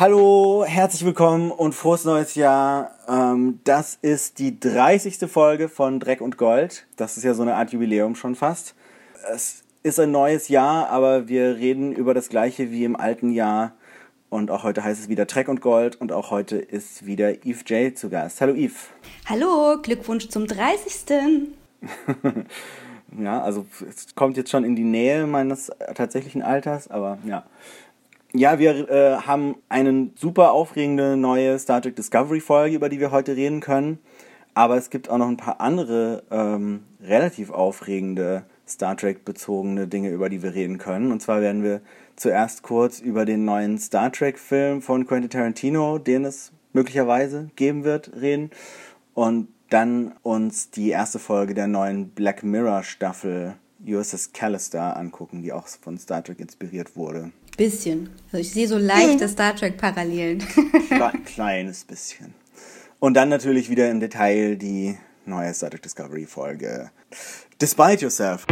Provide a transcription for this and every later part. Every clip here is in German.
Hallo, herzlich willkommen und frohes neues Jahr. Ähm, das ist die 30. Folge von Dreck und Gold. Das ist ja so eine Art Jubiläum schon fast. Es ist ein neues Jahr, aber wir reden über das gleiche wie im alten Jahr. Und auch heute heißt es wieder Dreck und Gold und auch heute ist wieder Eve J zu Gast. Hallo Eve. Hallo, Glückwunsch zum 30. ja, also es kommt jetzt schon in die Nähe meines tatsächlichen Alters, aber ja. Ja, wir äh, haben eine super aufregende neue Star Trek Discovery Folge, über die wir heute reden können. Aber es gibt auch noch ein paar andere ähm, relativ aufregende Star Trek bezogene Dinge, über die wir reden können. Und zwar werden wir zuerst kurz über den neuen Star Trek Film von Quentin Tarantino, den es möglicherweise geben wird, reden. Und dann uns die erste Folge der neuen Black Mirror Staffel USS Callister angucken, die auch von Star Trek inspiriert wurde. Bisschen. Also ich sehe so leichte Star Trek-Parallelen. Kleines bisschen. Und dann natürlich wieder im Detail die neue Star Trek Discovery Folge. Despite Yourself.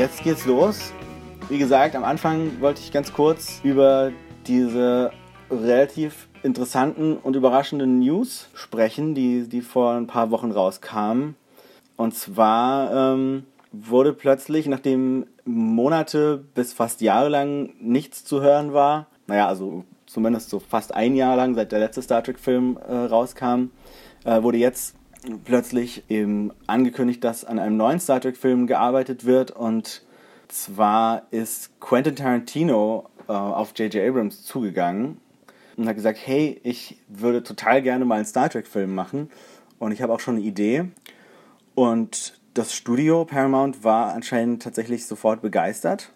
Jetzt geht's los. Wie gesagt, am Anfang wollte ich ganz kurz über diese relativ interessanten und überraschenden News sprechen, die, die vor ein paar Wochen rauskamen. Und zwar ähm, wurde plötzlich, nachdem Monate bis fast Jahre lang nichts zu hören war, naja, also zumindest so fast ein Jahr lang, seit der letzte Star Trek-Film äh, rauskam, äh, wurde jetzt plötzlich eben angekündigt, dass an einem neuen Star Trek-Film gearbeitet wird. Und zwar ist Quentin Tarantino äh, auf J.J. Abrams zugegangen und hat gesagt, hey, ich würde total gerne mal einen Star Trek-Film machen. Und ich habe auch schon eine Idee. Und das Studio Paramount war anscheinend tatsächlich sofort begeistert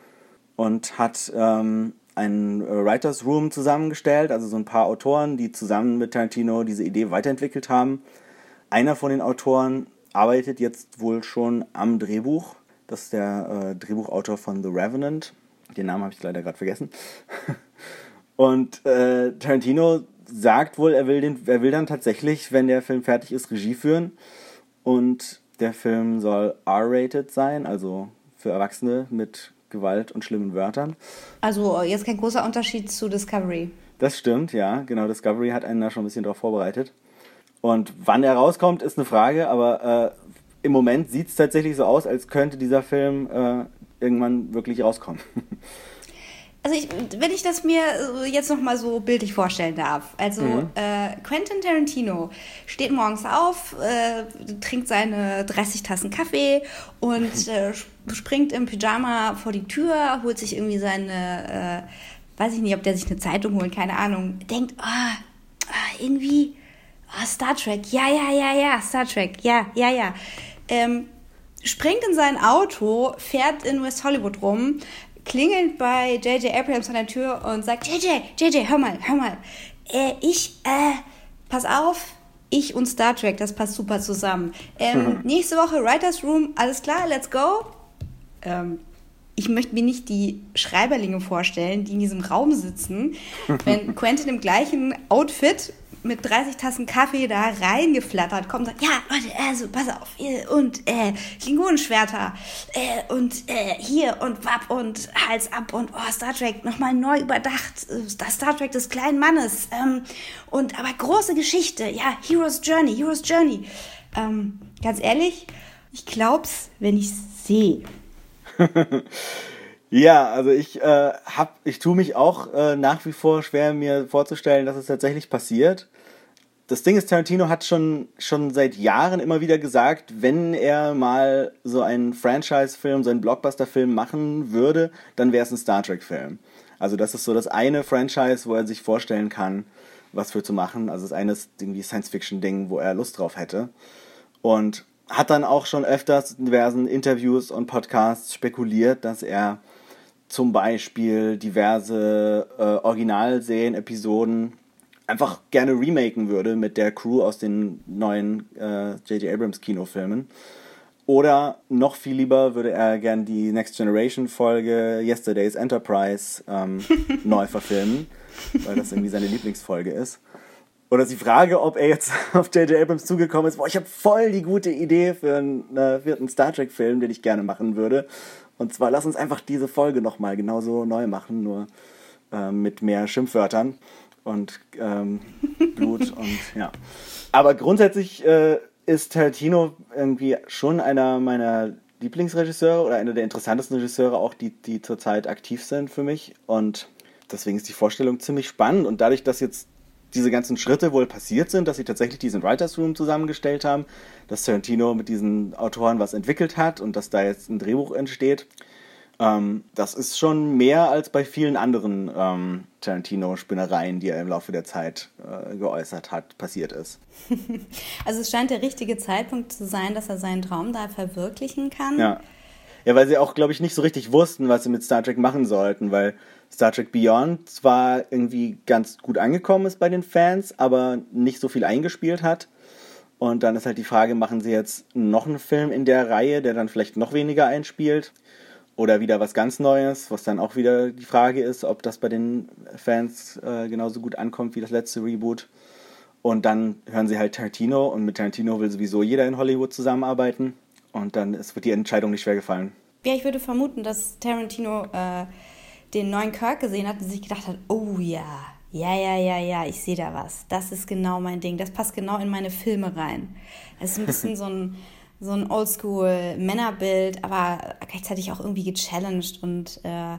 und hat ähm, einen Writers Room zusammengestellt, also so ein paar Autoren, die zusammen mit Tarantino diese Idee weiterentwickelt haben einer von den Autoren arbeitet jetzt wohl schon am Drehbuch. Das ist der äh, Drehbuchautor von The Revenant. Den Namen habe ich leider gerade vergessen. Und äh, Tarantino sagt wohl, er will, den, er will dann tatsächlich, wenn der Film fertig ist, Regie führen. Und der Film soll R-rated sein, also für Erwachsene mit Gewalt und schlimmen Wörtern. Also jetzt kein großer Unterschied zu Discovery. Das stimmt, ja. Genau, Discovery hat einen da schon ein bisschen darauf vorbereitet. Und wann er rauskommt, ist eine Frage, aber äh, im Moment sieht es tatsächlich so aus, als könnte dieser Film äh, irgendwann wirklich rauskommen. Also ich, wenn ich das mir jetzt noch mal so bildlich vorstellen darf. Also mhm. äh, Quentin Tarantino steht morgens auf, äh, trinkt seine 30 Tassen Kaffee und äh, springt im Pyjama vor die Tür, holt sich irgendwie seine, äh, weiß ich nicht, ob der sich eine Zeitung holt, keine Ahnung. Denkt, oh, irgendwie oh, Star Trek, ja, ja, ja, ja, Star Trek, ja, ja, ja. Ähm, springt in sein Auto, fährt in West Hollywood rum, klingelt bei J.J. Abrams an der Tür und sagt, J.J., J.J., hör mal, hör mal, äh, ich, äh, pass auf, ich und Star Trek, das passt super zusammen. Ähm, mhm. Nächste Woche Writers Room, alles klar, let's go. Ähm, ich möchte mir nicht die Schreiberlinge vorstellen, die in diesem Raum sitzen, wenn Quentin im gleichen Outfit mit 30 Tassen Kaffee da reingeflattert kommt und sagt, ja, Leute, also pass auf, und äh, Klingonenschwerter äh, und äh, hier und wapp und Hals ab und oh, Star Trek nochmal neu überdacht, das Star Trek des kleinen Mannes ähm, und aber große Geschichte, ja, Hero's Journey, Hero's Journey. Ähm, ganz ehrlich, ich glaub's, wenn ich's sehe. Ja, also ich äh, hab, ich tue mich auch äh, nach wie vor schwer, mir vorzustellen, dass es tatsächlich passiert. Das Ding ist, Tarantino hat schon, schon seit Jahren immer wieder gesagt, wenn er mal so einen Franchise-Film, so einen Blockbuster-Film machen würde, dann wäre es ein Star Trek-Film. Also das ist so das eine Franchise, wo er sich vorstellen kann, was für zu machen. Also das eine ist irgendwie Science-Fiction-Ding, wo er Lust drauf hätte. Und hat dann auch schon öfters in diversen Interviews und Podcasts spekuliert, dass er zum Beispiel diverse äh, Originalserien-Episoden einfach gerne remaken würde mit der Crew aus den neuen J.J. Äh, Abrams Kinofilmen. Oder noch viel lieber würde er gern die Next Generation Folge Yesterday's Enterprise ähm, neu verfilmen, weil das irgendwie seine Lieblingsfolge ist. Oder die Frage, ob er jetzt auf J.J. Abrams zugekommen ist, boah, ich habe voll die gute Idee für einen äh, vierten Star Trek-Film, den ich gerne machen würde. Und zwar lass uns einfach diese Folge nochmal genauso neu machen, nur äh, mit mehr Schimpfwörtern und ähm, Blut und ja. Aber grundsätzlich äh, ist Tarantino irgendwie schon einer meiner Lieblingsregisseure oder einer der interessantesten Regisseure auch, die, die zurzeit aktiv sind für mich. Und deswegen ist die Vorstellung ziemlich spannend. Und dadurch, dass jetzt diese ganzen Schritte wohl passiert sind, dass sie tatsächlich diesen Writers Room zusammengestellt haben, dass Tarantino mit diesen Autoren was entwickelt hat und dass da jetzt ein Drehbuch entsteht, ähm, das ist schon mehr als bei vielen anderen ähm, Tarantino-Spinnereien, die er im Laufe der Zeit äh, geäußert hat, passiert ist. Also es scheint der richtige Zeitpunkt zu sein, dass er seinen Traum da verwirklichen kann. Ja. Ja, weil sie auch, glaube ich, nicht so richtig wussten, was sie mit Star Trek machen sollten, weil Star Trek Beyond zwar irgendwie ganz gut angekommen ist bei den Fans, aber nicht so viel eingespielt hat. Und dann ist halt die Frage, machen sie jetzt noch einen Film in der Reihe, der dann vielleicht noch weniger einspielt? Oder wieder was ganz Neues, was dann auch wieder die Frage ist, ob das bei den Fans äh, genauso gut ankommt wie das letzte Reboot. Und dann hören sie halt Tarantino und mit Tarantino will sowieso jeder in Hollywood zusammenarbeiten. Und dann ist, wird die Entscheidung nicht schwer gefallen. Ja, ich würde vermuten, dass Tarantino äh, den neuen Kirk gesehen hat und sich gedacht hat, oh ja, ja, ja, ja, ja, ich sehe da was. Das ist genau mein Ding. Das passt genau in meine Filme rein. Es ist ein bisschen so ein so ein Oldschool-Männerbild, aber gleichzeitig auch irgendwie gechallenged und äh,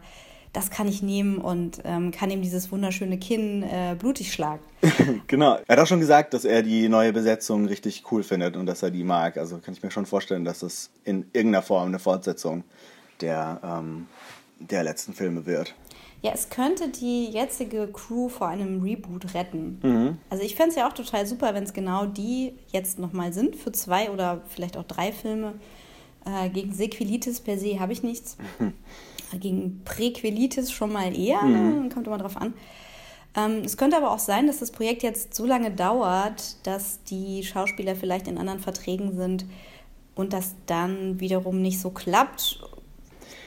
das kann ich nehmen und ähm, kann ihm dieses wunderschöne Kinn äh, blutig schlagen. genau. Er hat auch schon gesagt, dass er die neue Besetzung richtig cool findet und dass er die mag. Also kann ich mir schon vorstellen, dass es in irgendeiner Form eine Fortsetzung der, ähm, der letzten Filme wird. Ja, es könnte die jetzige Crew vor einem Reboot retten. Mhm. Also ich fände es ja auch total super, wenn es genau die jetzt nochmal sind für zwei oder vielleicht auch drei Filme. Äh, gegen Sequelitis per se habe ich nichts. Mhm. Gegen Präquelitis schon mal eher, mhm. ne? kommt immer drauf an. Ähm, es könnte aber auch sein, dass das Projekt jetzt so lange dauert, dass die Schauspieler vielleicht in anderen Verträgen sind und das dann wiederum nicht so klappt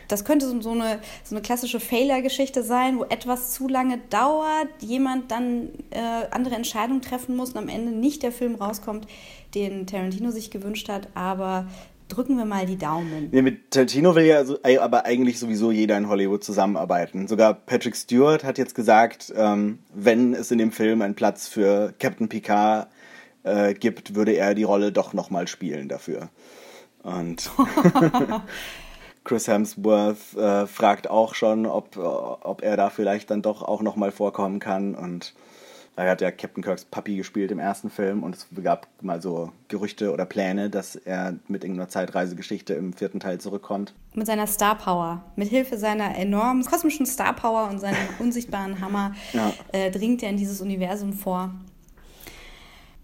das könnte so, eine, so eine klassische Failure-Geschichte sein, wo etwas zu lange dauert, jemand dann äh, andere Entscheidungen treffen muss und am Ende nicht der Film rauskommt, den Tarantino sich gewünscht hat, aber drücken wir mal die Daumen. Ja, mit Tarantino will ja so, aber eigentlich sowieso jeder in Hollywood zusammenarbeiten. Sogar Patrick Stewart hat jetzt gesagt, ähm, wenn es in dem Film einen Platz für Captain Picard äh, gibt, würde er die Rolle doch nochmal spielen dafür. Und Chris Hemsworth äh, fragt auch schon, ob, ob er da vielleicht dann doch auch nochmal vorkommen kann. Und er hat ja Captain Kirks Puppy gespielt im ersten Film und es gab mal so Gerüchte oder Pläne, dass er mit irgendeiner Zeitreisegeschichte im vierten Teil zurückkommt. Mit seiner Star Power, mit Hilfe seiner enormen kosmischen Star Power und seinem unsichtbaren Hammer ja. äh, dringt er in dieses Universum vor.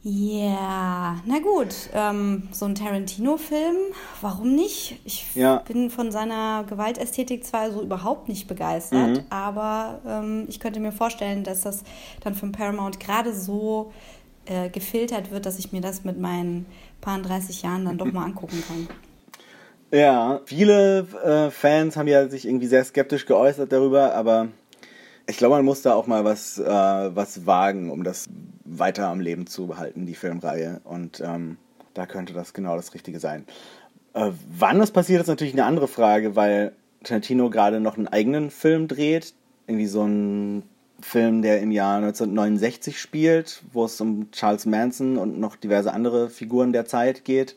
Ja, na gut. Ähm, so ein Tarantino-Film, warum nicht? Ich ja. bin von seiner Gewaltästhetik zwar so überhaupt nicht begeistert, mhm. aber ähm, ich könnte mir vorstellen, dass das dann von Paramount gerade so äh, gefiltert wird, dass ich mir das mit meinen paar 30 Jahren dann doch mal angucken kann. Ja, viele äh, Fans haben ja sich irgendwie sehr skeptisch geäußert darüber, aber ich glaube, man muss da auch mal was, äh, was wagen, um das weiter am Leben zu behalten, die Filmreihe. Und ähm, da könnte das genau das Richtige sein. Äh, wann das passiert, ist natürlich eine andere Frage, weil Tarantino gerade noch einen eigenen Film dreht. Irgendwie so ein Film, der im Jahr 1969 spielt, wo es um Charles Manson und noch diverse andere Figuren der Zeit geht.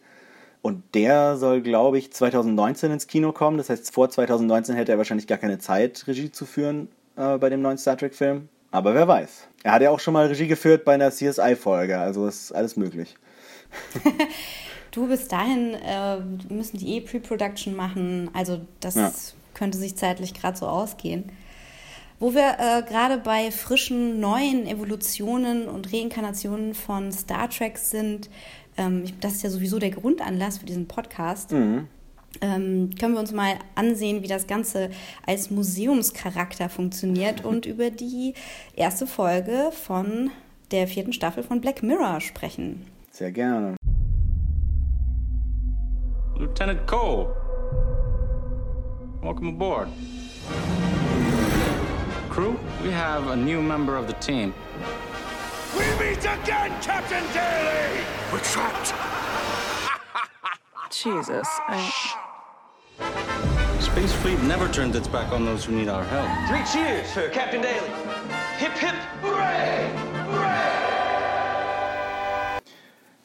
Und der soll, glaube ich, 2019 ins Kino kommen. Das heißt, vor 2019 hätte er wahrscheinlich gar keine Zeit, Regie zu führen äh, bei dem neuen Star Trek-Film. Aber wer weiß. Er hat ja auch schon mal Regie geführt bei einer CSI-Folge, also ist alles möglich. du, bis dahin äh, müssen die eh Pre-Production machen, also das ja. könnte sich zeitlich gerade so ausgehen. Wo wir äh, gerade bei frischen, neuen Evolutionen und Reinkarnationen von Star Trek sind, ähm, das ist ja sowieso der Grundanlass für diesen Podcast. Mhm können wir uns mal ansehen, wie das Ganze als Museumscharakter funktioniert und über die erste Folge von der vierten Staffel von Black Mirror sprechen. Sehr gerne. Lieutenant Cole. Welcome aboard. Crew, we have a new member of the team. We meet again, Captain Daly! We're trapped. Jesus. I... Space Fleet never turns its back on those who need our help. Three cheers for Captain Daly. Hip, hip, Hooray! Hooray!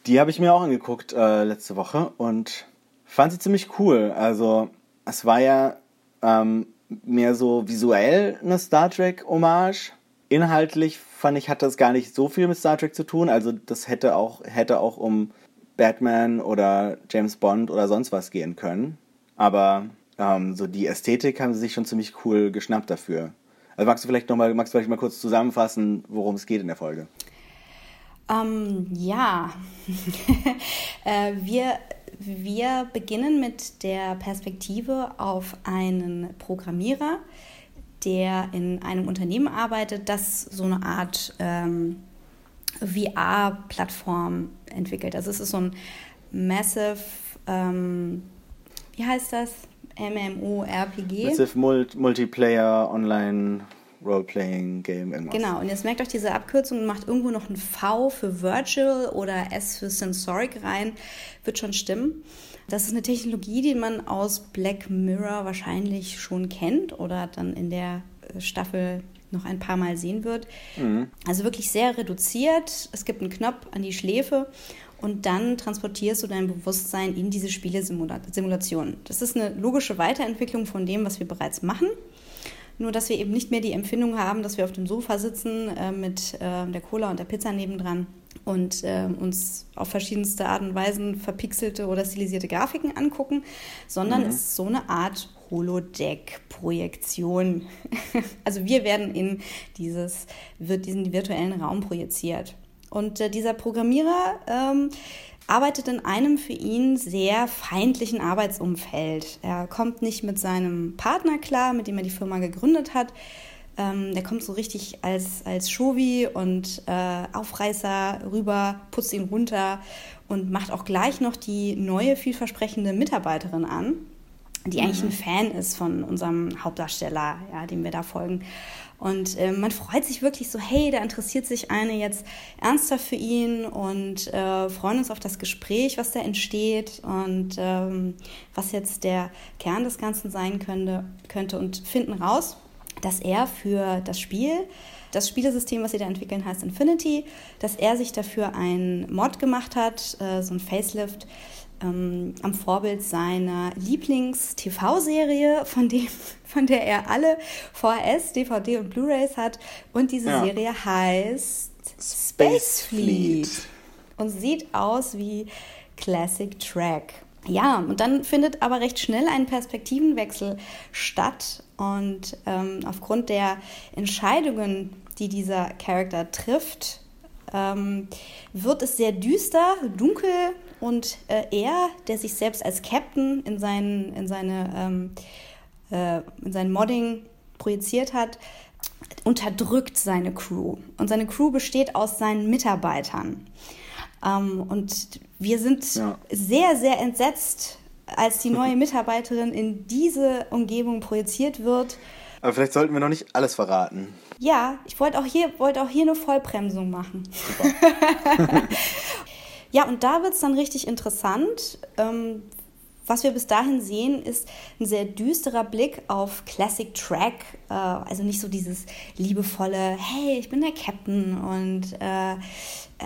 Die habe ich mir auch angeguckt äh, letzte Woche und fand sie ziemlich cool. Also es war ja ähm, mehr so visuell eine Star Trek-Hommage. Inhaltlich fand ich, hat das gar nicht so viel mit Star Trek zu tun. Also das hätte auch, hätte auch um Batman oder James Bond oder sonst was gehen können. Aber ähm, so die Ästhetik haben sie sich schon ziemlich cool geschnappt dafür. Also magst du vielleicht noch mal, magst du vielleicht mal kurz zusammenfassen, worum es geht in der Folge? Ähm, ja, äh, wir, wir beginnen mit der Perspektive auf einen Programmierer, der in einem Unternehmen arbeitet, das so eine Art ähm, VR-Plattform entwickelt. Also es ist so ein Massive, ähm, wie heißt das? MMORPG. Massive Mult Multiplayer Online Role-Playing Game irgendwas. Genau, und jetzt merkt euch diese Abkürzung und macht irgendwo noch ein V für Virtual oder S für Sensoric rein, wird schon stimmen. Das ist eine Technologie, die man aus Black Mirror wahrscheinlich schon kennt oder dann in der äh, Staffel noch ein paar Mal sehen wird. Mhm. Also wirklich sehr reduziert. Es gibt einen Knopf an die Schläfe und dann transportierst du dein Bewusstsein in diese Spielesimulation. Das ist eine logische Weiterentwicklung von dem, was wir bereits machen. Nur, dass wir eben nicht mehr die Empfindung haben, dass wir auf dem Sofa sitzen äh, mit äh, der Cola und der Pizza nebendran und äh, uns auf verschiedenste Art und Weisen verpixelte oder stilisierte Grafiken angucken, sondern mhm. es ist so eine Art Holodeck-Projektion. also wir werden in dieses, wird diesen virtuellen Raum projiziert. Und äh, dieser Programmierer ähm, arbeitet in einem für ihn sehr feindlichen Arbeitsumfeld. Er kommt nicht mit seinem Partner klar, mit dem er die Firma gegründet hat. Ähm, der kommt so richtig als, als Shovi und äh, Aufreißer rüber, putzt ihn runter und macht auch gleich noch die neue, vielversprechende Mitarbeiterin an, die eigentlich mhm. ein Fan ist von unserem Hauptdarsteller, ja, dem wir da folgen. Und äh, man freut sich wirklich so, hey, da interessiert sich eine jetzt ernsthaft für ihn und äh, freuen uns auf das Gespräch, was da entsteht und ähm, was jetzt der Kern des Ganzen sein könnte, könnte und finden raus, dass er für das Spiel das Spielesystem, was sie da entwickeln, heißt Infinity, dass er sich dafür ein Mod gemacht hat, äh, so ein Facelift, ähm, am Vorbild seiner Lieblings-TV-Serie, von, von der er alle VHS, DVD und Blu-rays hat. Und diese ja. Serie heißt Space Fleet und sieht aus wie Classic Track. Ja, und dann findet aber recht schnell ein Perspektivenwechsel statt. Und ähm, aufgrund der Entscheidungen, die dieser Charakter trifft, ähm, wird es sehr düster, dunkel und äh, er, der sich selbst als Captain in, seinen, in, seine, ähm, äh, in sein Modding projiziert hat, unterdrückt seine Crew. Und seine Crew besteht aus seinen Mitarbeitern. Ähm, und wir sind ja. sehr, sehr entsetzt, als die neue Mitarbeiterin in diese Umgebung projiziert wird. Aber vielleicht sollten wir noch nicht alles verraten. Ja, ich wollte auch hier, wollte auch hier eine Vollbremsung machen. Super. Ja, und da wird es dann richtig interessant. Ähm, was wir bis dahin sehen, ist ein sehr düsterer Blick auf Classic Track. Äh, also nicht so dieses liebevolle, hey, ich bin der Captain und äh, äh,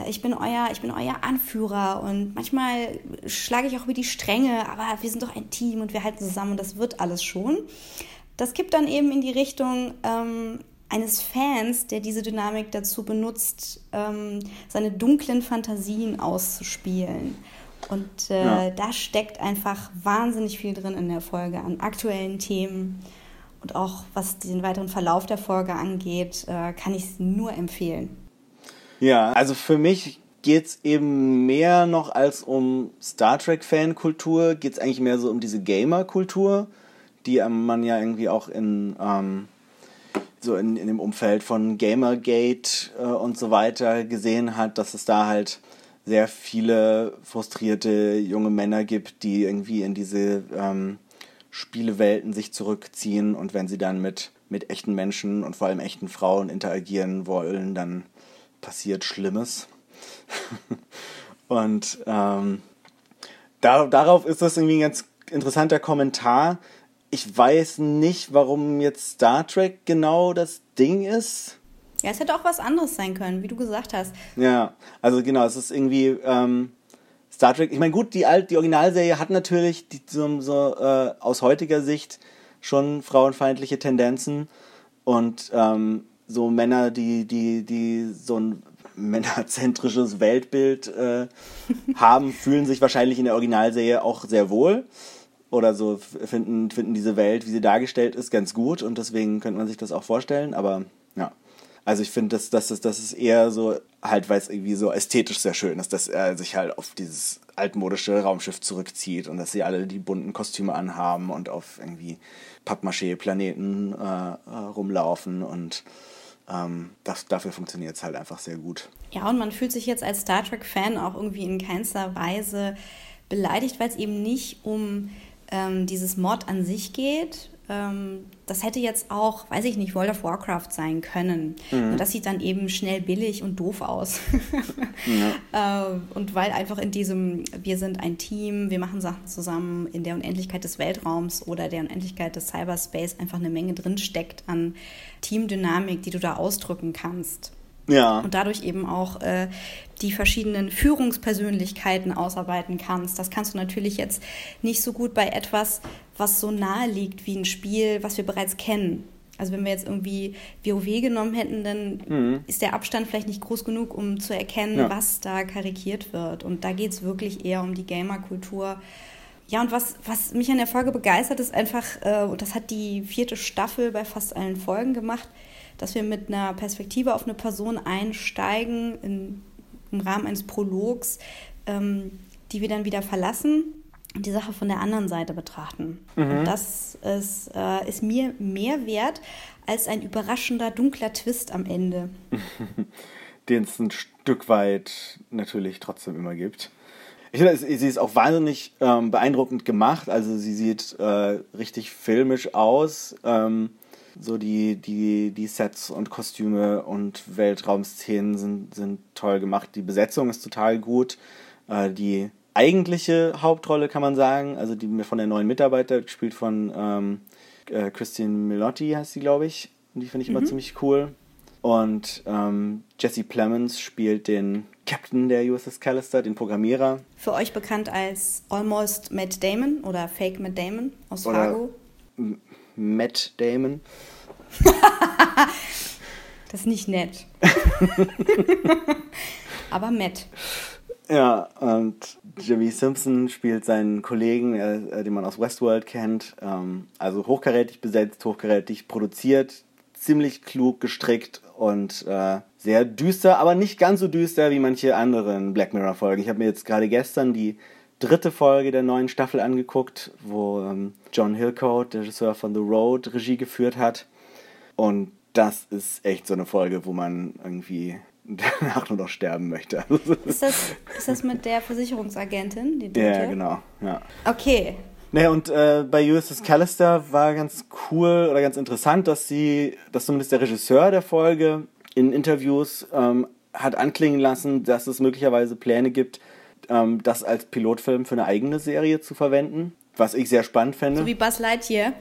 ich, bin euer, ich bin euer Anführer und manchmal schlage ich auch über die Stränge, aber wir sind doch ein Team und wir halten zusammen und das wird alles schon. Das kippt dann eben in die Richtung, ähm, eines Fans, der diese Dynamik dazu benutzt, ähm, seine dunklen Fantasien auszuspielen. Und äh, ja. da steckt einfach wahnsinnig viel drin in der Folge an aktuellen Themen. Und auch was den weiteren Verlauf der Folge angeht, äh, kann ich es nur empfehlen. Ja, also für mich geht es eben mehr noch als um Star Trek-Fankultur, geht es eigentlich mehr so um diese Gamer-Kultur, die man ja irgendwie auch in ähm, so in, in dem Umfeld von Gamergate äh, und so weiter gesehen hat, dass es da halt sehr viele frustrierte junge Männer gibt, die irgendwie in diese ähm, Spielewelten sich zurückziehen und wenn sie dann mit, mit echten Menschen und vor allem echten Frauen interagieren wollen, dann passiert Schlimmes. und ähm, da, darauf ist das irgendwie ein ganz interessanter Kommentar. Ich weiß nicht, warum jetzt Star Trek genau das Ding ist. Ja, es hätte auch was anderes sein können, wie du gesagt hast. Ja, also genau, es ist irgendwie ähm, Star Trek. Ich meine, gut, die, Alt, die Originalserie hat natürlich die, so, so äh, aus heutiger Sicht schon frauenfeindliche Tendenzen und ähm, so Männer, die, die, die so ein männerzentrisches Weltbild äh, haben, fühlen sich wahrscheinlich in der Originalserie auch sehr wohl oder so finden, finden diese Welt, wie sie dargestellt ist, ganz gut und deswegen könnte man sich das auch vorstellen, aber ja. Also ich finde, dass, dass, dass es eher so, halt, weil es irgendwie so ästhetisch sehr schön ist, dass er sich halt auf dieses altmodische Raumschiff zurückzieht und dass sie alle die bunten Kostüme anhaben und auf irgendwie Pappmaché-Planeten äh, rumlaufen und ähm, das, dafür funktioniert es halt einfach sehr gut. Ja, und man fühlt sich jetzt als Star Trek-Fan auch irgendwie in keinster Weise beleidigt, weil es eben nicht um ähm, dieses Mod an sich geht. Ähm, das hätte jetzt auch, weiß ich nicht, World of Warcraft sein können. Mhm. Und das sieht dann eben schnell billig und doof aus. ja. äh, und weil einfach in diesem, wir sind ein Team, wir machen Sachen zusammen, in der Unendlichkeit des Weltraums oder der Unendlichkeit des Cyberspace einfach eine Menge drinsteckt an Teamdynamik, die du da ausdrücken kannst. Ja. Und dadurch eben auch äh, die verschiedenen Führungspersönlichkeiten ausarbeiten kannst. Das kannst du natürlich jetzt nicht so gut bei etwas, was so nahe liegt wie ein Spiel, was wir bereits kennen. Also wenn wir jetzt irgendwie WoW genommen hätten, dann mhm. ist der Abstand vielleicht nicht groß genug, um zu erkennen, ja. was da karikiert wird. Und da geht es wirklich eher um die Gamerkultur. Ja, und was, was mich an der Folge begeistert, ist einfach, äh, und das hat die vierte Staffel bei fast allen Folgen gemacht, dass wir mit einer Perspektive auf eine Person einsteigen in, im Rahmen eines Prologs, ähm, die wir dann wieder verlassen und die Sache von der anderen Seite betrachten. Mhm. Und das ist, äh, ist mir mehr wert als ein überraschender dunkler Twist am Ende. Den es ein Stück weit natürlich trotzdem immer gibt. Ich finde, sie ist auch wahnsinnig ähm, beeindruckend gemacht. Also sie sieht äh, richtig filmisch aus. Ähm, so die, die, die Sets und Kostüme und Weltraumszenen sind, sind toll gemacht. Die Besetzung ist total gut. Äh, die eigentliche Hauptrolle kann man sagen, also die von der neuen Mitarbeiter, gespielt von ähm, äh, Christine Milotti heißt sie, glaube ich. Die finde ich mhm. immer ziemlich cool. Und ähm, Jesse Plemons spielt den Captain der USS Callister, den Programmierer. Für euch bekannt als Almost Matt Damon oder Fake Matt Damon aus oder Fargo. Matt Damon. das ist nicht nett. Aber Matt. Ja, und Jimmy Simpson spielt seinen Kollegen, äh, den man aus Westworld kennt. Ähm, also hochkarätig besetzt, hochkarätig produziert, ziemlich klug gestrickt und äh, sehr düster, aber nicht ganz so düster wie manche anderen Black Mirror-Folgen. Ich habe mir jetzt gerade gestern die dritte Folge der neuen Staffel angeguckt, wo ähm, John Hillcoat, der Regisseur von The Road, Regie geführt hat. Und das ist echt so eine Folge, wo man irgendwie danach nur noch sterben möchte. ist, das, ist das mit der Versicherungsagentin? Die dritte? Ja, genau. Ja. Okay. Naja, und äh, bei USS Callister war ganz cool oder ganz interessant, dass sie, dass zumindest der Regisseur der Folge in Interviews ähm, hat anklingen lassen, dass es möglicherweise Pläne gibt, ähm, das als Pilotfilm für eine eigene Serie zu verwenden, was ich sehr spannend fände. So wie Buzz Lightyear.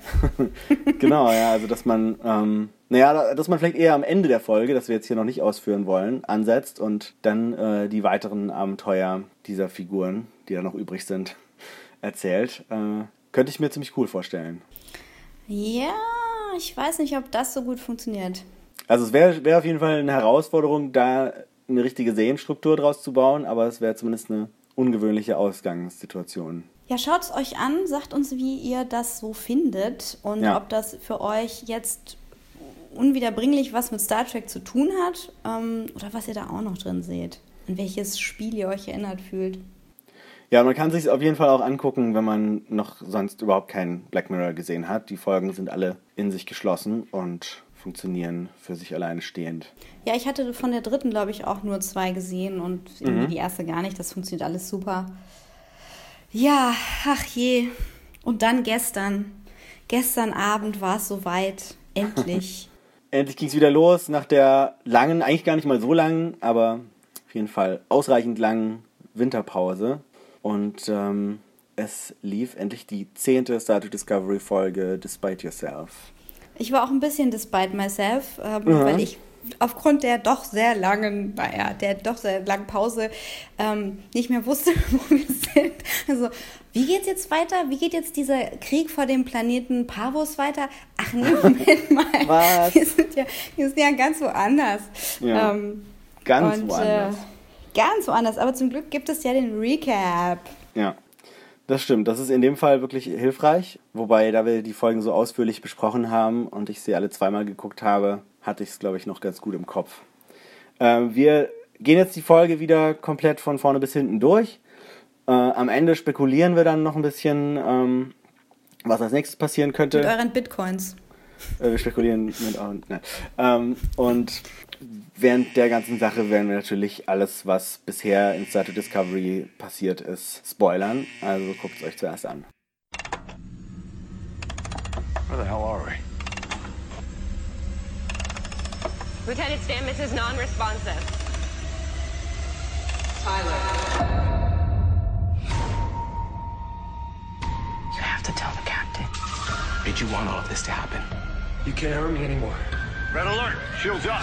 genau, ja, also dass man, ähm, naja, dass man vielleicht eher am Ende der Folge, das wir jetzt hier noch nicht ausführen wollen, ansetzt und dann äh, die weiteren Abenteuer dieser Figuren, die da noch übrig sind, erzählt. Äh, könnte ich mir ziemlich cool vorstellen. Ja, ich weiß nicht, ob das so gut funktioniert. Also es wäre wär auf jeden Fall eine Herausforderung, da eine richtige Serienstruktur draus zu bauen, aber es wäre zumindest eine ungewöhnliche Ausgangssituation. Ja, schaut es euch an, sagt uns, wie ihr das so findet und ja. ob das für euch jetzt unwiederbringlich was mit Star Trek zu tun hat ähm, oder was ihr da auch noch drin seht. An welches Spiel ihr euch erinnert fühlt. Ja, man kann sich auf jeden Fall auch angucken, wenn man noch sonst überhaupt keinen Black Mirror gesehen hat. Die Folgen sind alle in sich geschlossen und funktionieren für sich alleine stehend. Ja, ich hatte von der dritten, glaube ich, auch nur zwei gesehen und irgendwie die erste gar nicht. Das funktioniert alles super. Ja, ach je. Und dann gestern. Gestern Abend war es soweit. Endlich. Endlich ging es wieder los nach der langen, eigentlich gar nicht mal so langen, aber auf jeden Fall ausreichend langen Winterpause. Und ähm, es lief endlich die zehnte Star Trek Discovery Folge Despite Yourself. Ich war auch ein bisschen despite myself, ähm, weil ich aufgrund der doch sehr langen, naja, der doch sehr langen Pause ähm, nicht mehr wusste, wo wir sind. Also, wie geht's jetzt weiter? Wie geht jetzt dieser Krieg vor dem Planeten Pavos weiter? Ach nee, Moment mal. Was? Wir sind ja, wir sind ja ganz woanders. Ja. Ähm, Ganz und, woanders. Äh, ganz woanders. Aber zum Glück gibt es ja den Recap. Ja, das stimmt. Das ist in dem Fall wirklich hilfreich. Wobei, da wir die Folgen so ausführlich besprochen haben und ich sie alle zweimal geguckt habe, hatte ich es, glaube ich, noch ganz gut im Kopf. Ähm, wir gehen jetzt die Folge wieder komplett von vorne bis hinten durch. Äh, am Ende spekulieren wir dann noch ein bisschen, ähm, was als nächstes passieren könnte. Mit euren Bitcoins. Äh, wir spekulieren mit euren. Nein. Ähm, und während der ganzen Sache werden wir natürlich alles, was bisher in Star Trek Discovery passiert ist, spoilern. Also guckt es euch zuerst an. Where the hell are we? Lieutenant Stamets is non-responsive. You have to tell the captain. Did you want all of this to happen? You can't hurt me anymore. Red alert! Shields up!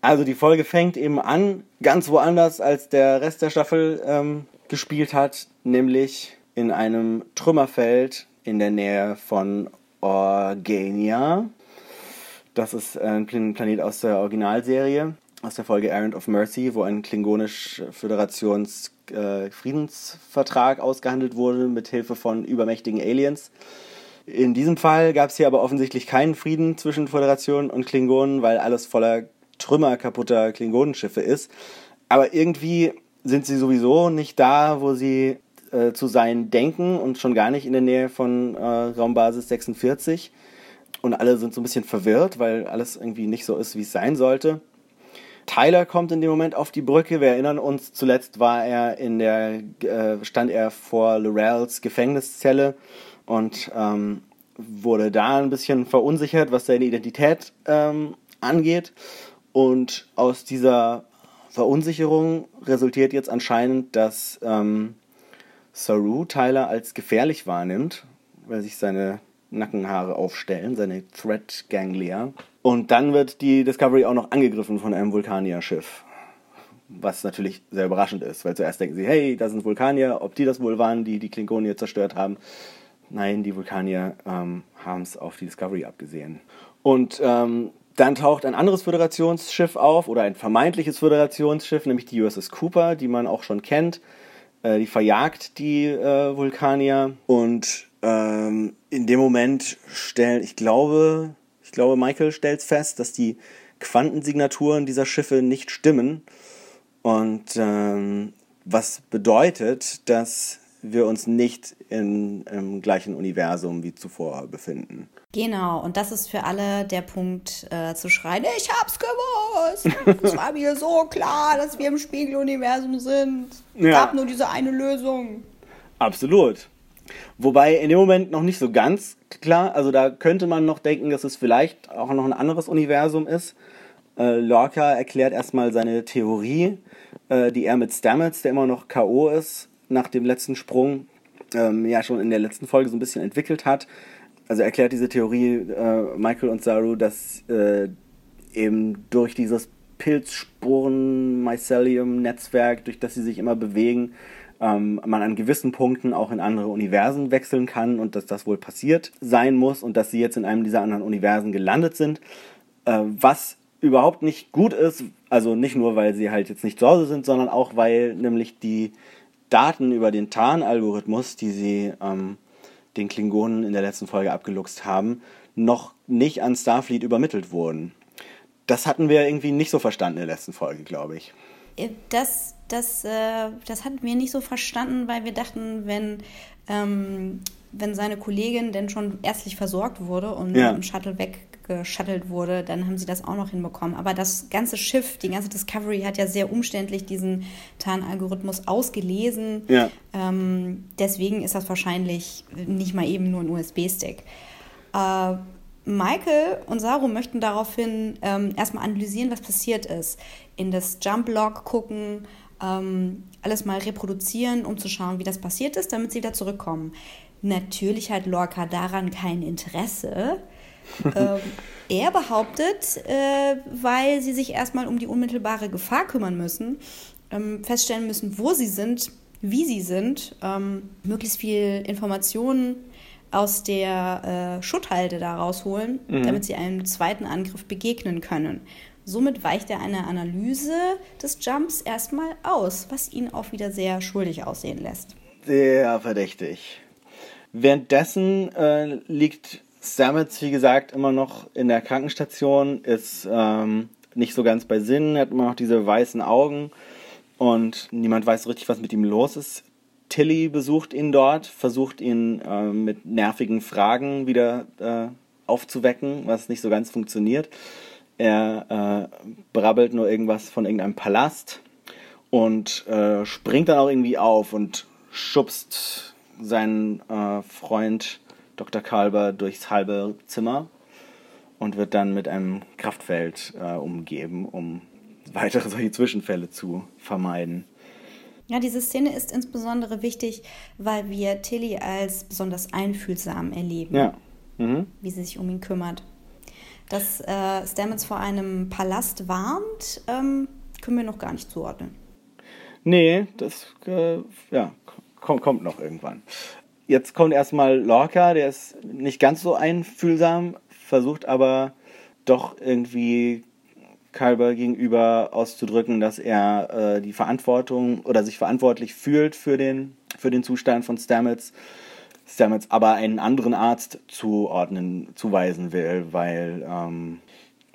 Also die Folge fängt eben an, ganz woanders als der Rest der Staffel ähm, gespielt hat, nämlich in einem Trümmerfeld in der Nähe von Organia. Das ist ein Plan- Planet aus der Originalserie, aus der Folge Errand of Mercy, wo ein klingonisch-Föderations-Friedensvertrag ausgehandelt wurde mit Hilfe von übermächtigen Aliens. In diesem Fall gab es hier aber offensichtlich keinen Frieden zwischen Föderation und Klingonen, weil alles voller Trümmer kaputter Klingonenschiffe ist. Aber irgendwie sind sie sowieso nicht da, wo sie äh, zu sein denken und schon gar nicht in der Nähe von äh, Raumbasis 46. Und alle sind so ein bisschen verwirrt, weil alles irgendwie nicht so ist, wie es sein sollte. Tyler kommt in dem Moment auf die Brücke. Wir erinnern uns, zuletzt war er in der, äh, stand er vor Lorels Gefängniszelle und ähm, wurde da ein bisschen verunsichert, was seine Identität ähm, angeht. Und aus dieser Verunsicherung resultiert jetzt anscheinend, dass ähm, Saru Tyler als gefährlich wahrnimmt, weil sich seine Nackenhaare aufstellen, seine Threat Ganglia. Und dann wird die Discovery auch noch angegriffen von einem Vulkanier-Schiff. Was natürlich sehr überraschend ist, weil zuerst denken sie, hey, da sind Vulkanier, ob die das wohl waren, die die Klingonier zerstört haben. Nein, die Vulkanier ähm, haben es auf die Discovery abgesehen. Und ähm, dann taucht ein anderes Föderationsschiff auf, oder ein vermeintliches Föderationsschiff, nämlich die USS Cooper, die man auch schon kennt. Äh, die verjagt die äh, Vulkanier. Und ähm, in dem Moment stellen, ich glaube, glaube, Michael stellt fest, dass die Quantensignaturen dieser Schiffe nicht stimmen. Und ähm, was bedeutet, dass wir uns nicht in, im gleichen Universum wie zuvor befinden. Genau, und das ist für alle der Punkt äh, zu schreien, ich hab's gewusst. Es war mir so klar, dass wir im Spiegeluniversum sind. Es Ja. gab nur diese eine Lösung. Absolut. Wobei in dem Moment noch nicht so ganz klar, also da könnte man noch denken, dass es vielleicht auch noch ein anderes Universum ist. Äh, Lorca erklärt erstmal seine Theorie, äh, die er mit Stamets, der immer noch K.O. ist, nach dem letzten Sprung, ähm, ja schon in der letzten Folge so ein bisschen entwickelt hat. Also er erklärt diese Theorie, äh, Michael und Saru, dass äh, eben durch dieses Pilzsporen-Mycelium-Netzwerk, durch das sie sich immer bewegen, ähm, man an gewissen Punkten auch in andere Universen wechseln kann und dass das wohl passiert sein muss und dass sie jetzt in einem dieser anderen Universen gelandet sind. Äh, was überhaupt nicht gut ist, also nicht nur, weil sie halt jetzt nicht zu Hause sind, sondern auch, weil nämlich die Daten über den Tarn-Algorithmus, die sie ähm, den Klingonen in der letzten Folge abgeluchst haben, noch nicht an Starfleet übermittelt wurden. Das hatten wir irgendwie nicht so verstanden in der letzten Folge, glaube ich. Äh, das, das, äh, das hatten wir nicht so verstanden, weil wir dachten, wenn, ähm, wenn seine Kollegin denn schon ärztlich versorgt wurde und Ja. im Shuttle weggeschuttelt wurde, dann haben sie das auch noch hinbekommen. Aber das ganze Schiff, die ganze Discovery hat ja sehr umständlich diesen Tarnalgorithmus ausgelesen. Ja. Ähm, deswegen ist das wahrscheinlich nicht mal eben nur ein USB-Stick. Äh, Michael und Saru möchten daraufhin ähm, erstmal analysieren, was passiert ist. In das Jump-Log gucken, ähm, alles mal reproduzieren, um zu schauen, wie das passiert ist, damit sie wieder zurückkommen. Natürlich hat Lorca daran kein Interesse. ähm, er behauptet, äh, weil sie sich erstmal um die unmittelbare Gefahr kümmern müssen, ähm, feststellen müssen, wo sie sind, wie sie sind, ähm, möglichst viel Informationen aus der äh, Schutthalde da rausholen, damit sie einem zweiten Angriff begegnen können. Somit weicht er eine Analyse des Jumps erstmal aus, was ihn auch wieder sehr schuldig aussehen lässt. Sehr verdächtig. Währenddessen äh, liegt Stamets, wie gesagt, immer noch in der Krankenstation, ist ähm, nicht so ganz bei Sinn, hat immer noch diese weißen Augen und niemand weiß richtig, was mit ihm los ist. Tilly besucht ihn dort, versucht ihn äh, mit nervigen Fragen wieder äh, aufzuwecken, was nicht so ganz funktioniert. Er äh, brabbelt nur irgendwas von irgendeinem Palast und äh, springt dann auch irgendwie auf und schubst seinen äh, Freund Dr. Kalber durchs halbe Zimmer und wird dann mit einem Kraftfeld äh, umgeben, um weitere solche Zwischenfälle zu vermeiden. Ja, diese Szene ist insbesondere wichtig, weil wir Tilly als besonders einfühlsam erleben, Ja. Mhm. wie sie sich um ihn kümmert. Dass äh, Stamets vor einem Palast warnt, ähm, können wir noch gar nicht zuordnen. Nee, das äh, ja, kommt, kommt noch irgendwann. Jetzt kommt erstmal Lorca, der ist nicht ganz so einfühlsam, versucht aber doch irgendwie Kalber gegenüber auszudrücken, dass er äh, die Verantwortung oder sich verantwortlich fühlt für den, für den Zustand von Stamets. Stamets aber einen anderen Arzt zuordnen, zuweisen will, weil ähm,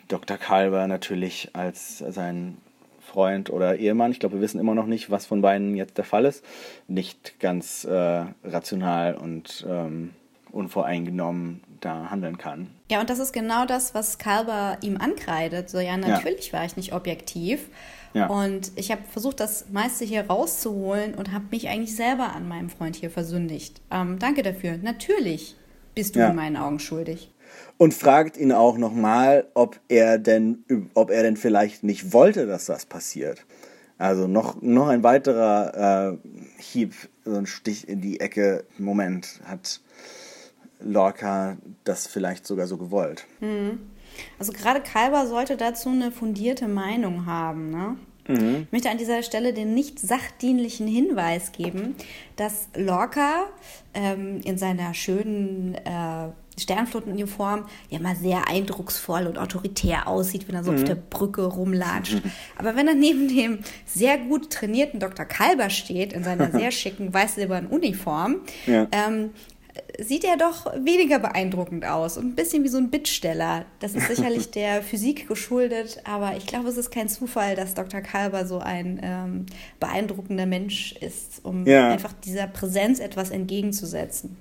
Dr. Kalber natürlich als sein Freund oder Ehemann, ich glaube, wir wissen immer noch nicht, was von beiden jetzt der Fall ist, nicht ganz äh, rational und ähm, unvoreingenommen da handeln kann. Ja, und das ist genau das, was Kalber ihm ankreidet. So, ja, natürlich war ich nicht objektiv. Ja. Und ich habe versucht, das meiste hier rauszuholen und habe mich eigentlich selber an meinem Freund hier versündigt. Ähm, danke dafür. Natürlich bist du Ja. in meinen Augen schuldig. Und fragt ihn auch nochmal, ob er denn, ob er denn vielleicht nicht wollte, dass das passiert. Also noch, noch ein weiterer äh, Hieb, so ein Stich in die Ecke. Moment, hat Lorca das vielleicht sogar so gewollt. Also gerade Kalber sollte dazu eine fundierte Meinung haben. Ne? Ich möchte an dieser Stelle den nicht sachdienlichen Hinweis geben, dass Lorca ähm, in seiner schönen äh, Sternflottenuniform ja mal sehr eindrucksvoll und autoritär aussieht, wenn er so auf der Brücke rumlatscht. Aber wenn er neben dem sehr gut trainierten Dr. Kalber steht, in seiner sehr schicken weiß-silbernen Uniform, Ja. ähm, sieht er doch weniger beeindruckend aus und ein bisschen wie so ein Bittsteller. Das ist sicherlich der Physik geschuldet, aber ich glaube, es ist kein Zufall, dass Dr. Kalber so ein ähm, beeindruckender Mensch ist, um Ja. einfach dieser Präsenz etwas entgegenzusetzen.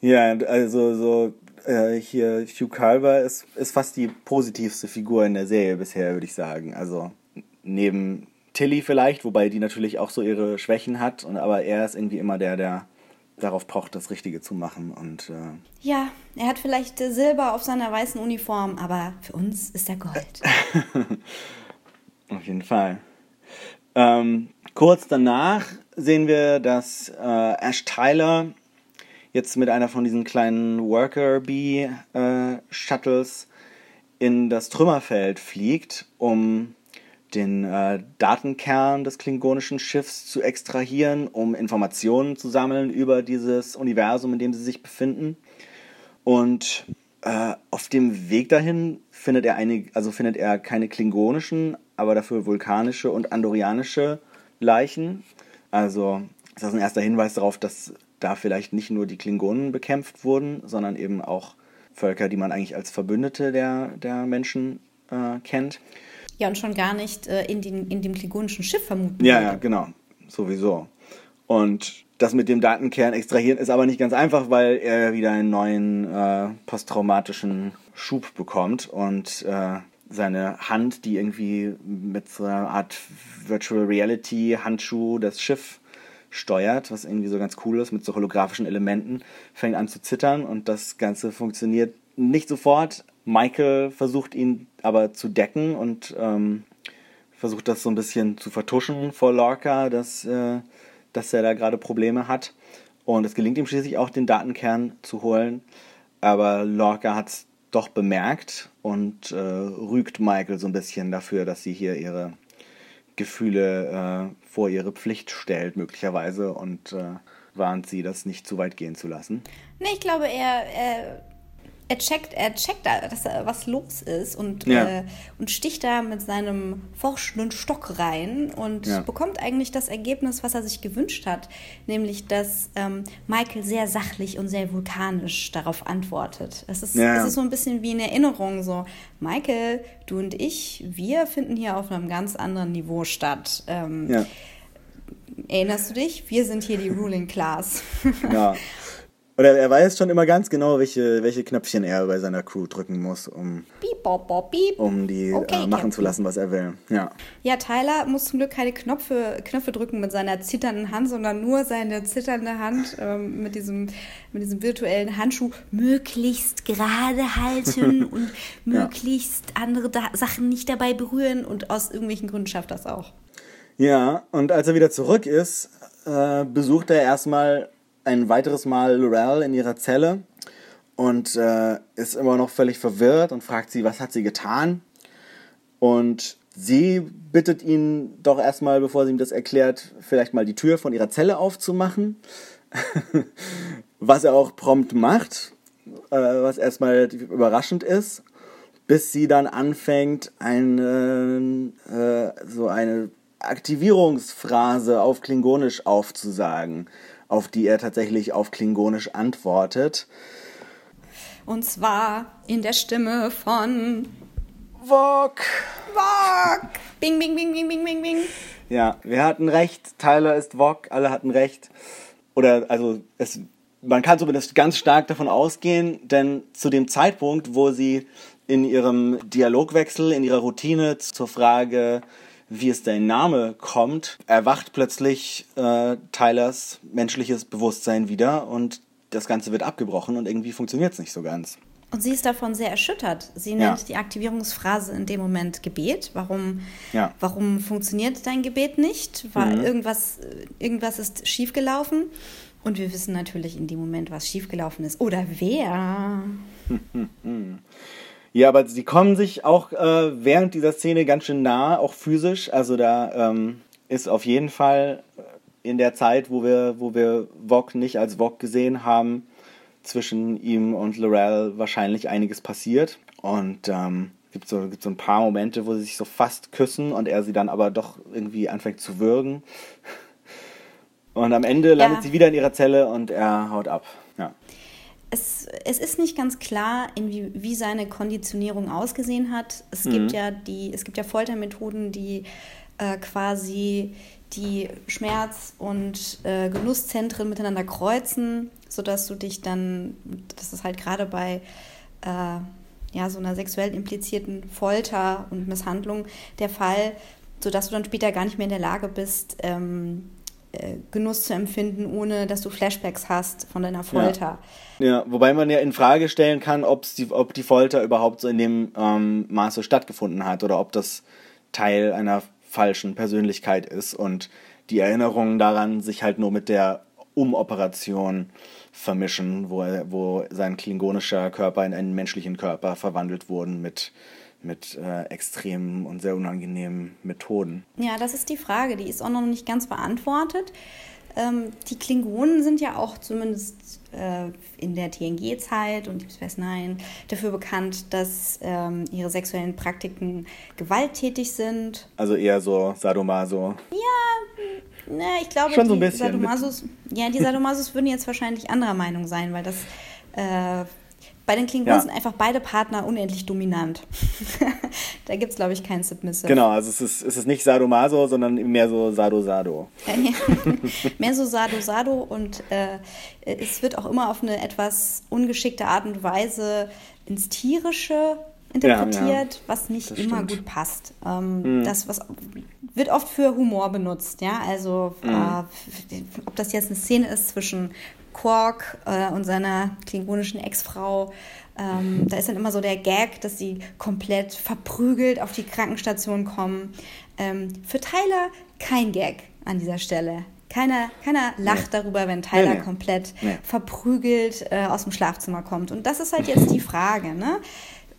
Ja, also so äh, hier Hugh Calver ist, ist fast die positivste Figur in der Serie bisher, würde ich sagen. Also neben Tilly vielleicht, wobei die natürlich auch so ihre Schwächen hat, und aber er ist irgendwie immer der, der darauf pocht, das Richtige zu machen. Und äh, Ja, er hat vielleicht äh, Silber auf seiner weißen Uniform, aber für uns ist er Gold. Auf jeden Fall. Ähm, kurz danach sehen wir, dass äh, Ash Tyler jetzt mit einer von diesen kleinen Worker Bee äh, Shuttles in das Trümmerfeld fliegt, um den äh, Datenkern des klingonischen Schiffs zu extrahieren, um Informationen zu sammeln über dieses Universum, in dem sie sich befinden. Und äh, auf dem Weg dahin findet er eine, also findet er keine klingonischen, aber dafür vulkanische und andorianische Leichen. Also ist das ein erster Hinweis darauf, dass da vielleicht nicht nur die Klingonen bekämpft wurden, sondern eben auch Völker, die man eigentlich als Verbündete der, der Menschen äh, kennt. Ja, und schon gar nicht äh, in, den, in dem klingonischen Schiff vermuten. Ja, ja, genau. Sowieso. Und das mit dem Datenkern extrahieren ist aber nicht ganz einfach, weil er wieder einen neuen äh, posttraumatischen Schub bekommt und äh, seine Hand, die irgendwie mit so einer Art Virtual Reality Handschuh das Schiff steuert, was irgendwie so ganz cool ist mit so holographischen Elementen, fängt an zu zittern und das Ganze funktioniert nicht sofort. Michael versucht ihn aber zu decken und ähm, versucht das so ein bisschen zu vertuschen vor Lorca, dass, äh, dass er da gerade Probleme hat. Und es gelingt ihm schließlich auch, den Datenkern zu holen. Aber Lorca hat es doch bemerkt und äh, rügt Michael so ein bisschen dafür, dass sie hier ihre Gefühle äh, vor ihre Pflicht stellt, möglicherweise, und äh, warnt sie, das nicht zu weit gehen zu lassen. Nee, ich glaube, er, er checkt, er checkt, dass da was los ist und, Ja. äh, und sticht da mit seinem forschenden Stock rein und Ja. bekommt eigentlich das Ergebnis, was er sich gewünscht hat, nämlich dass ähm, Michael sehr sachlich und sehr vulkanisch darauf antwortet. Es ist, Ja. es ist so ein bisschen wie eine Erinnerung, so Michael, du und ich, wir finden hier auf einem ganz anderen Niveau statt. Ähm, Ja, Erinnerst du dich? Wir sind hier die Ruling Class. ja. Oder er weiß schon immer ganz genau, welche, welche Knöpfchen er bei seiner Crew drücken muss, um, Piep, bop, piep. um die Okay, äh, machen zu lassen, was er will. Ja. Ja, Tyler muss zum Glück keine Knöpfe, Knöpfe drücken mit seiner zitternden Hand, sondern nur seine zitternde Hand ähm, mit, diesem, mit diesem virtuellen Handschuh möglichst gerade halten und möglichst andere da Sachen nicht dabei berühren und aus irgendwelchen Gründen schafft das auch. Ja, und als er wieder zurück ist, äh, besucht er erstmal ein weiteres Mal Lorel in ihrer Zelle und äh, ist immer noch völlig verwirrt und fragt sie, was hat sie getan? Und sie bittet ihn doch erstmal, bevor sie ihm das erklärt, vielleicht mal die Tür von ihrer Zelle aufzumachen. was er auch prompt macht, äh, was erstmal überraschend ist, bis sie dann anfängt, eine, äh, so eine Aktivierungsphrase auf Klingonisch aufzusagen, auf die er tatsächlich auf Klingonisch antwortet. Und zwar in der Stimme von Wok! Wok. Bing, bing, bing, bing, bing, bing, bing. Ja, wir hatten recht. Tyler ist Wok, alle hatten recht. Oder, also, es, man kann zumindest ganz stark davon ausgehen, denn zu dem Zeitpunkt, wo sie in ihrem Dialogwechsel, in ihrer Routine zur Frage, wie es dein Name kommt, erwacht plötzlich äh, Tylers menschliches Bewusstsein wieder und das Ganze wird abgebrochen und irgendwie funktioniert es nicht so ganz. Und sie ist davon sehr erschüttert. Sie Ja. nennt die Aktivierungsphrase in dem Moment Gebet. Warum, Ja. warum funktioniert dein Gebet nicht? War Mhm. irgendwas, irgendwas ist schiefgelaufen. Und wir wissen natürlich in dem Moment, was schiefgelaufen ist. Oder wer. Ja, aber sie kommen sich auch äh, während dieser Szene ganz schön nah, auch physisch. Also da ähm, ist auf jeden Fall in der Zeit, wo wir, wo wir Vog nicht als Vog gesehen haben, zwischen ihm und Lorel wahrscheinlich einiges passiert. Und ähm, gibt so, gibt so ein paar Momente, wo sie sich so fast küssen und er sie dann aber doch irgendwie anfängt zu würgen. Und am Ende landet Ja. sie wieder in ihrer Zelle und er haut ab. Ja. Es, es ist nicht ganz klar, inwie, wie seine Konditionierung ausgesehen hat. Es gibt ja die, es gibt ja Foltermethoden, die äh, quasi die Schmerz- und äh, Genusszentren miteinander kreuzen, sodass du dich dann, das ist halt gerade bei äh, ja, so einer sexuell implizierten Folter und Misshandlung der Fall, sodass du dann später gar nicht mehr in der Lage bist, ähm, äh, Genuss zu empfinden, ohne dass du Flashbacks hast von deiner Folter. Ja, wobei man ja in Frage stellen kann, die, ob die Folter überhaupt so in dem ähm, Maße stattgefunden hat oder ob das Teil einer falschen Persönlichkeit ist und die Erinnerungen daran sich halt nur mit der Umoperation vermischen, wo, er, wo sein klingonischer Körper in einen menschlichen Körper verwandelt wurden mit, mit äh, extremen und sehr unangenehmen Methoden. Ja, das ist die Frage, die ist auch noch nicht ganz beantwortet. Ähm, die Klingonen sind ja auch zumindest äh, in der TNG-Zeit und Deep Space Nine dafür bekannt, dass ähm, ihre sexuellen Praktiken gewalttätig sind. Also eher so Sadomaso. Na, ich glaube, Schon so ein die Sadomasos, ja, die Sadomasos würden jetzt wahrscheinlich anderer Meinung sein, weil das äh, Bei den Klingonen Ja. sind einfach beide Partner unendlich dominant. da gibt es, glaube ich, keinen Submissive. Genau, also es ist, es ist nicht Sadomaso, sondern mehr so Sado-Sado. Mehr so Sado Sado und äh, es wird auch immer auf eine etwas ungeschickte Art und Weise ins Tierische interpretiert, Ja, ja. was nicht Das immer stimmt. gut passt. Ähm, Das was wird oft für Humor benutzt, ja. Also Mhm. äh, ob das jetzt eine Szene ist zwischen Quark äh, und seiner klingonischen Ex-Frau. Ähm, da ist dann immer so der Gag, dass sie komplett verprügelt auf die Krankenstation kommen. Ähm, für Tyler kein Gag an dieser Stelle. Keiner, keiner lacht darüber, wenn Tyler Nee, nee. komplett Nee. verprügelt äh, aus dem Schlafzimmer kommt. Und das ist halt jetzt die Frage. Ne?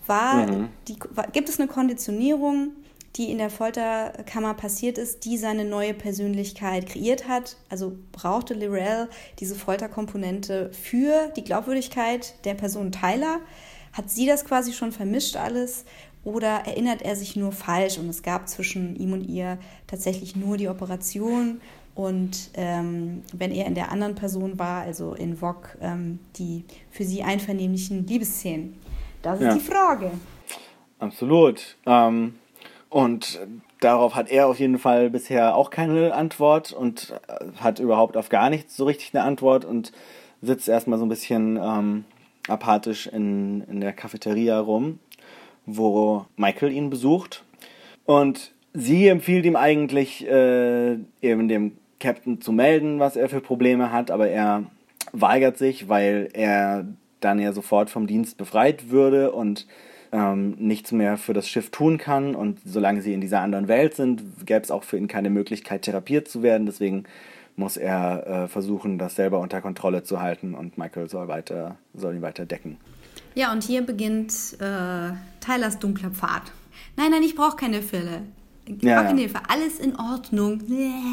War Mhm. die, war, gibt es eine Konditionierung, die in der Folterkammer passiert ist, die seine neue Persönlichkeit kreiert hat? Also brauchte Lirel diese Folterkomponente für die Glaubwürdigkeit der Person Tyler? Hat sie das quasi schon vermischt alles? Oder erinnert er sich nur falsch und es gab zwischen ihm und ihr tatsächlich nur die Operation und ähm, wenn er in der anderen Person war, also in Vogue, ähm, die für sie einvernehmlichen Liebesszenen? Das ist Ja. die Frage. Absolut. Ähm, und darauf hat er auf jeden Fall bisher auch keine Antwort und äh, hat überhaupt auf gar nichts so richtig eine Antwort und sitzt erstmal so ein bisschen ähm, apathisch in, in der Cafeteria rum, wo Michael ihn besucht. Und sie empfiehlt ihm eigentlich, äh, eben dem Captain zu melden, was er für Probleme hat, aber er weigert sich, weil er dann ja sofort vom Dienst befreit würde und ähm, nichts mehr für das Schiff tun kann. Und solange sie in dieser anderen Welt sind, gäbe es auch für ihn keine Möglichkeit, therapiert zu werden. Deswegen muss er äh, versuchen, das selber unter Kontrolle zu halten und Michael soll, weiter, soll ihn weiter decken. Ja, und hier beginnt äh, Tylers dunkler Pfad. Nein, nein, ich brauche keine Fälle. Ich Ja, brauche keine ja. Hilfe. Alles in Ordnung.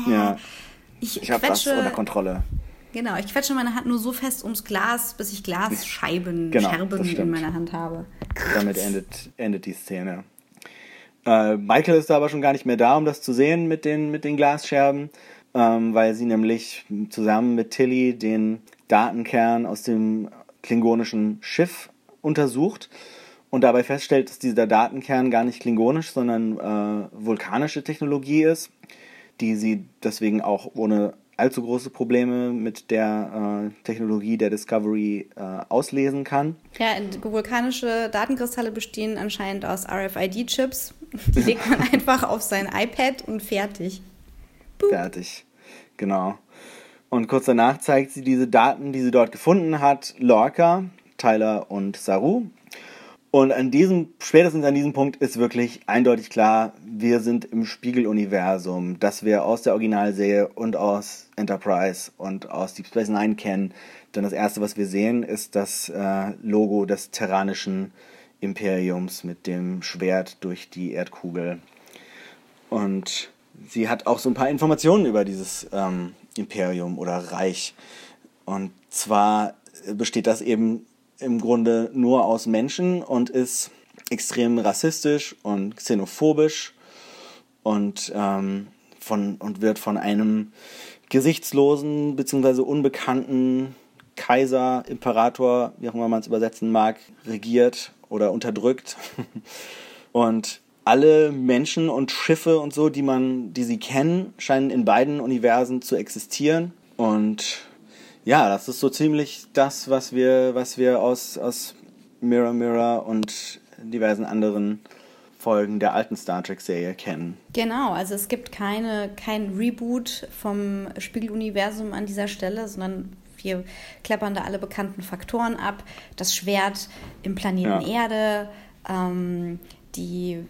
Ja, Ich, ich habe das unter Kontrolle. Genau, ich quetsche meine Hand nur so fest ums Glas, bis ich Glasscheiben, Genau, Scherben in meiner Hand habe. Damit endet, endet die Szene. Äh, Michael ist da aber schon gar nicht mehr da, um das zu sehen mit den, mit den Glasscherben, ähm, weil sie nämlich zusammen mit Tilly den Datenkern aus dem klingonischen Schiff untersucht und dabei feststellt, dass dieser Datenkern gar nicht klingonisch, sondern äh, vulkanische Technologie ist, die sie deswegen auch ohne allzu große Probleme mit der äh, Technologie der Discovery äh, auslesen kann. Ja, vulkanische Datenkristalle bestehen anscheinend aus RFID-Chips. Die legt man einfach auf sein iPad und fertig. Fertig. Genau. Und kurz danach zeigt sie diese Daten, die sie dort gefunden hat, Lorca, Tyler und Saru. Und an diesem, spätestens an diesem Punkt ist wirklich eindeutig klar, wir sind im Spiegeluniversum, das wir aus der Originalserie und aus Enterprise und aus Deep Space Nine kennen. Denn das erste, was wir sehen, ist das äh, Logo des terranischen Imperiums mit dem Schwert durch die Erdkugel. Und sie hat auch so ein paar Informationen über dieses ähm, Imperium oder Reich. Und zwar besteht das eben im Grunde nur aus Menschen und ist extrem rassistisch und xenophobisch und, ähm, von, und wird von einem gesichtslosen bzw. unbekannten Kaiser, Imperator, wie auch immer man es übersetzen mag, regiert oder unterdrückt. Und alle Menschen und Schiffe und so, die man, die sie kennen, scheinen in beiden Universen zu existieren. Und ja, das ist so ziemlich das, was wir, was wir aus, aus Mirror Mirror und diversen anderen Folgen der alten Star Trek-Serie kennen. Genau, also es gibt keine, kein Reboot vom Spiegeluniversum an dieser Stelle, sondern wir klappern da alle bekannten Faktoren ab. Das Schwert im Planeten Ja. Erde, ähm, die,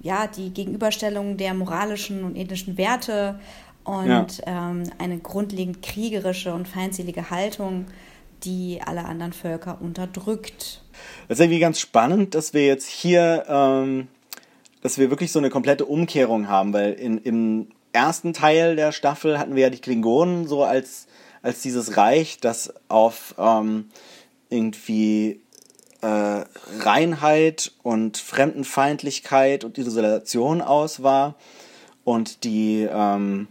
ja, die Gegenüberstellung der moralischen und ethischen Werte und Ja. ähm, eine grundlegend kriegerische und feindselige Haltung, die alle anderen Völker unterdrückt. Das ist irgendwie ganz spannend, dass wir jetzt hier, ähm, dass wir wirklich so eine komplette Umkehrung haben, weil in, im ersten Teil der Staffel hatten wir ja die Klingonen so als, als dieses Reich, das auf ähm, irgendwie äh, Reinheit und Fremdenfeindlichkeit und Isolation aus war und die, ähm,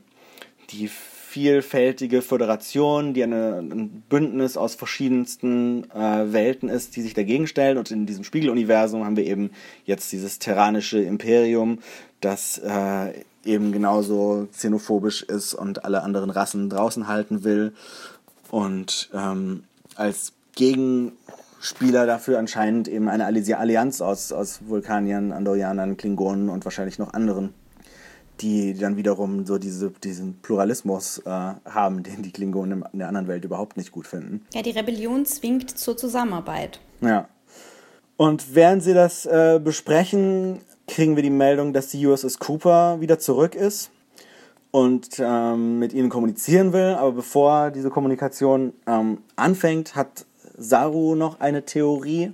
die vielfältige Föderation, die eine, ein Bündnis aus verschiedensten äh, Welten ist, die sich dagegen stellen. Und in diesem Spiegeluniversum haben wir eben jetzt dieses terranische Imperium, das äh, eben genauso xenophobisch ist und alle anderen Rassen draußen halten will. Und ähm, als Gegenspieler dafür anscheinend eben eine Allianz aus, aus Vulkaniern, Andorianern, Klingonen und wahrscheinlich noch anderen die dann wiederum so diese, diesen Pluralismus äh, haben, den die Klingonen in der anderen Welt überhaupt nicht gut finden. Ja, die Rebellion zwingt zur Zusammenarbeit. Ja. Und während sie das äh, besprechen, kriegen wir die Meldung, dass die USS Cooper wieder zurück ist und ähm, mit ihnen kommunizieren will. Aber bevor diese Kommunikation ähm, anfängt, hat Saru noch eine Theorie.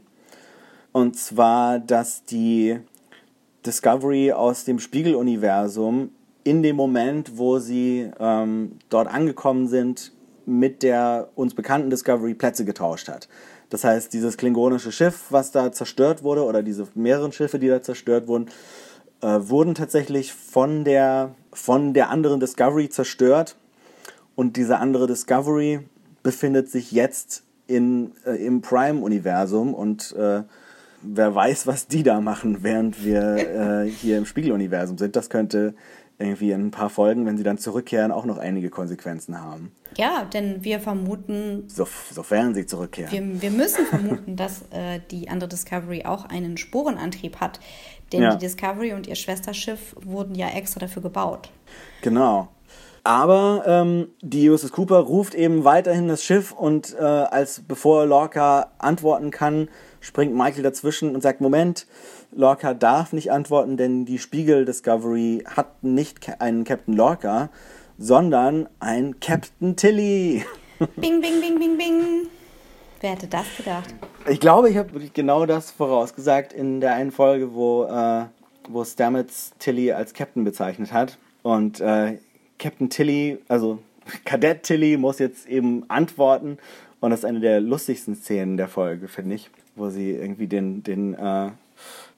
Und zwar, dass die Discovery aus dem Spiegeluniversum in dem Moment, wo sie ähm, dort angekommen sind, mit der uns bekannten Discovery Plätze getauscht hat. Das heißt, dieses klingonische Schiff, was da zerstört wurde, oder diese mehreren Schiffe, die da zerstört wurden, äh, wurden tatsächlich von der, von der anderen Discovery zerstört. Und diese andere Discovery befindet sich jetzt in, äh, im Prime-Universum und äh, wer weiß, was die da machen, während wir äh, hier im Spiegeluniversum sind. Das könnte irgendwie in ein paar Folgen, wenn sie dann zurückkehren, auch noch einige Konsequenzen haben. Ja, denn wir vermuten. So, sofern sie zurückkehren. Wir, wir müssen vermuten, dass äh, die andere Discovery auch einen Sporenantrieb hat. Denn ja. die Discovery und ihr Schwesterschiff wurden ja extra dafür gebaut. Genau. Aber ähm, die USS Cooper ruft eben weiterhin das Schiff und äh, als bevor Lorca antworten kann, springt Michael dazwischen und sagt, Moment, Lorca darf nicht antworten, denn die Spiegel Discovery hat nicht einen Captain Lorca, sondern ein Captain Tilly. Bing, bing, bing, bing, bing. Wer hätte das gedacht? Ich glaube, ich habe wirklich genau das vorausgesagt in der einen Folge, wo, äh, wo Stamets Tilly als Captain bezeichnet hat. Und äh, Captain Tilly, also Kadett Tilly, muss jetzt eben antworten. Und das ist eine der lustigsten Szenen der Folge, finde ich wo sie irgendwie den, den äh,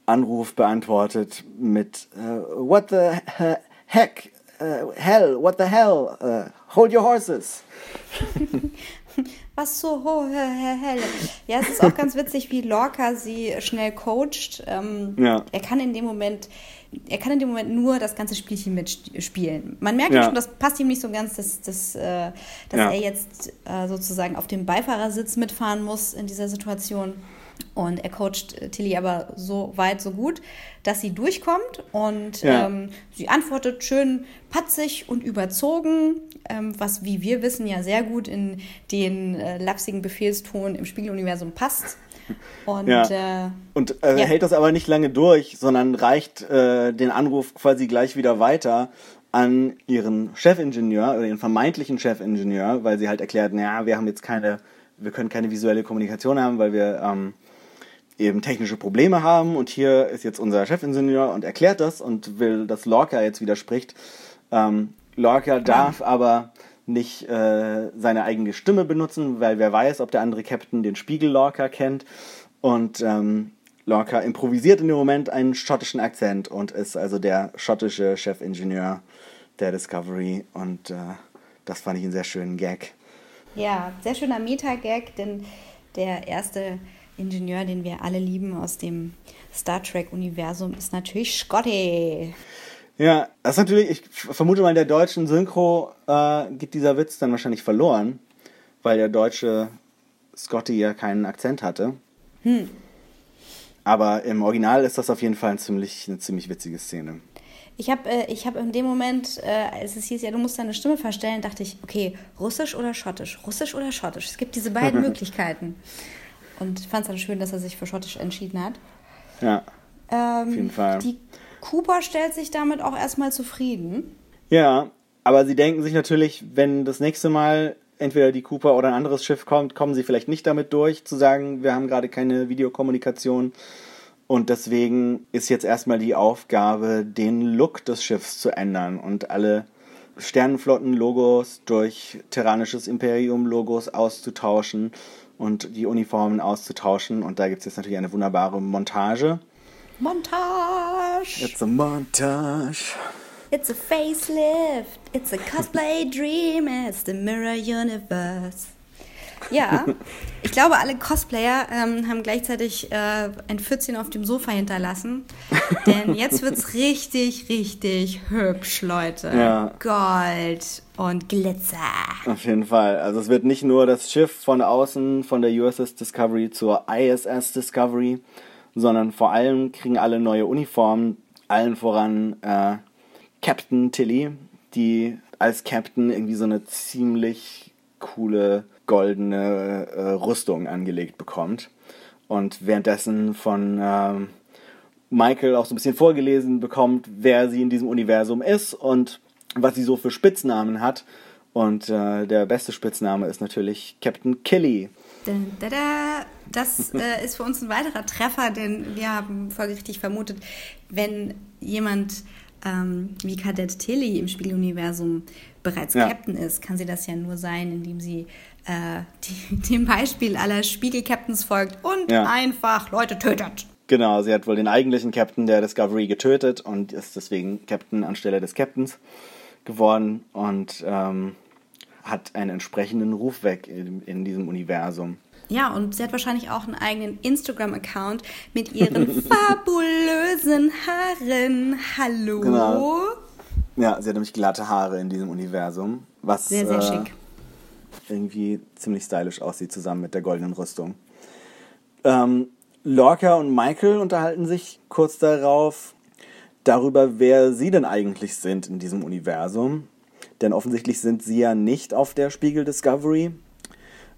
Anruf beantwortet mit uh, What the heck? Uh, hell, what the hell? Uh, hold your horses. Was so ho hell. Ja, es ist auch ganz witzig, wie Lorca sie schnell coacht. Ähm, ja. Er kann in dem Moment, er kann in dem Moment nur das ganze Spielchen mitspielen. Man merkt ja. schon, das passt ihm nicht so ganz, dass, dass, äh, dass ja. er jetzt äh, sozusagen auf dem Beifahrersitz mitfahren muss in dieser Situation. Und er coacht äh, Tilly aber so weit, so gut, dass sie durchkommt und ja. ähm, sie antwortet schön patzig und überzogen, ähm, was, wie wir wissen, ja sehr gut in den äh, lapsigen Befehlston im Spiegeluniversum passt. Und, ja. äh, und äh, ja. hält das aber nicht lange durch, sondern reicht äh, den Anruf quasi gleich wieder weiter an ihren Chefingenieur oder ihren vermeintlichen Chefingenieur, weil sie halt erklärt, naja, wir haben jetzt keine, wir können keine visuelle Kommunikation haben, weil wir ähm, eben technische Probleme haben und hier ist jetzt unser Chefingenieur und erklärt das und will, dass Lorca jetzt widerspricht. Ähm, Lorca darf aber nicht äh, seine eigene Stimme benutzen, weil wer weiß, ob der andere Captain den Spiegel Lorca kennt. Und ähm, Lorca improvisiert in dem Moment einen schottischen Akzent und ist also der schottische Chefingenieur der Discovery. Und äh, das fand ich einen sehr schönen Gag. Ja, sehr schöner Meta-Gag, denn der erste Ingenieur, den wir alle lieben aus dem Star Trek-Universum, ist natürlich Scotty. Ja, das ist natürlich, ich vermute mal, in der deutschen Synchro äh, geht dieser Witz dann wahrscheinlich verloren, weil der deutsche Scotty ja keinen Akzent hatte. Hm. Aber im Original ist das auf jeden Fall ein ziemlich, eine ziemlich witzige Szene. Ich habe äh, hab in dem Moment, äh, als es hieß, ja, du musst deine Stimme verstellen, dachte ich, okay, russisch oder schottisch? Russisch oder schottisch? Es gibt diese beiden Möglichkeiten. Und ich fand es dann schön, dass er sich für Schottisch entschieden hat. Ja. Ähm, auf jeden Fall. Die Cooper stellt sich damit auch erstmal zufrieden. Ja, aber sie denken sich natürlich, wenn das nächste Mal entweder die Cooper oder ein anderes Schiff kommt, kommen sie vielleicht nicht damit durch, zu sagen, wir haben gerade keine Videokommunikation. Und deswegen ist jetzt erstmal die Aufgabe, den Look des Schiffs zu ändern und alle Sternenflotten-Logos durch Terranisches Imperium-Logos auszutauschen und die Uniformen auszutauschen. Und da gibt es jetzt natürlich eine wunderbare Montage. Montage! It's a montage. It's a facelift. It's a cosplay dream. It's the Mirror Universe. Ja, ich glaube, alle Cosplayer ähm, haben gleichzeitig äh, ein Pfützchen auf dem Sofa hinterlassen. Denn jetzt wird's richtig, richtig hübsch, Leute. Ja. Gold und Glitzer. Auf jeden Fall. Also es wird nicht nur das Schiff von außen von der USS Discovery zur ISS Discovery, sondern vor allem kriegen alle neue Uniformen, allen voran äh, Captain Tilly, die als Captain irgendwie so eine ziemlich coole goldene äh, Rüstung angelegt bekommt. Und währenddessen von ähm, Michael auch so ein bisschen vorgelesen bekommt, wer sie in diesem Universum ist und was sie so für Spitznamen hat. Und äh, der beste Spitzname ist natürlich Captain da. Das äh, ist für uns ein weiterer Treffer, denn wir haben folgerichtig vermutet, wenn jemand ähm, wie Kadett Tilly im Spieluniversum bereits Ja. Captain ist, kann sie das ja nur sein, indem sie äh, die, dem Beispiel aller Spiegel-Captains folgt und Ja. einfach Leute tötet. Genau, sie hat wohl den eigentlichen Captain der Discovery getötet und ist deswegen Captain anstelle des Captains geworden und ähm, hat einen entsprechenden Ruf weg in, in diesem Universum. Ja, und sie hat wahrscheinlich auch einen eigenen Instagram-Account mit ihren fabulösen Haaren. Hallo? Genau. Ja, sie hat nämlich glatte Haare in diesem Universum, was Sehr, sehr äh, schick. Irgendwie ziemlich stylisch aussieht zusammen mit der goldenen Rüstung. Ähm, Lorca und Michael unterhalten sich kurz darauf darüber, wer sie denn eigentlich sind in diesem Universum. Denn offensichtlich sind sie ja nicht auf der Spiegel Discovery.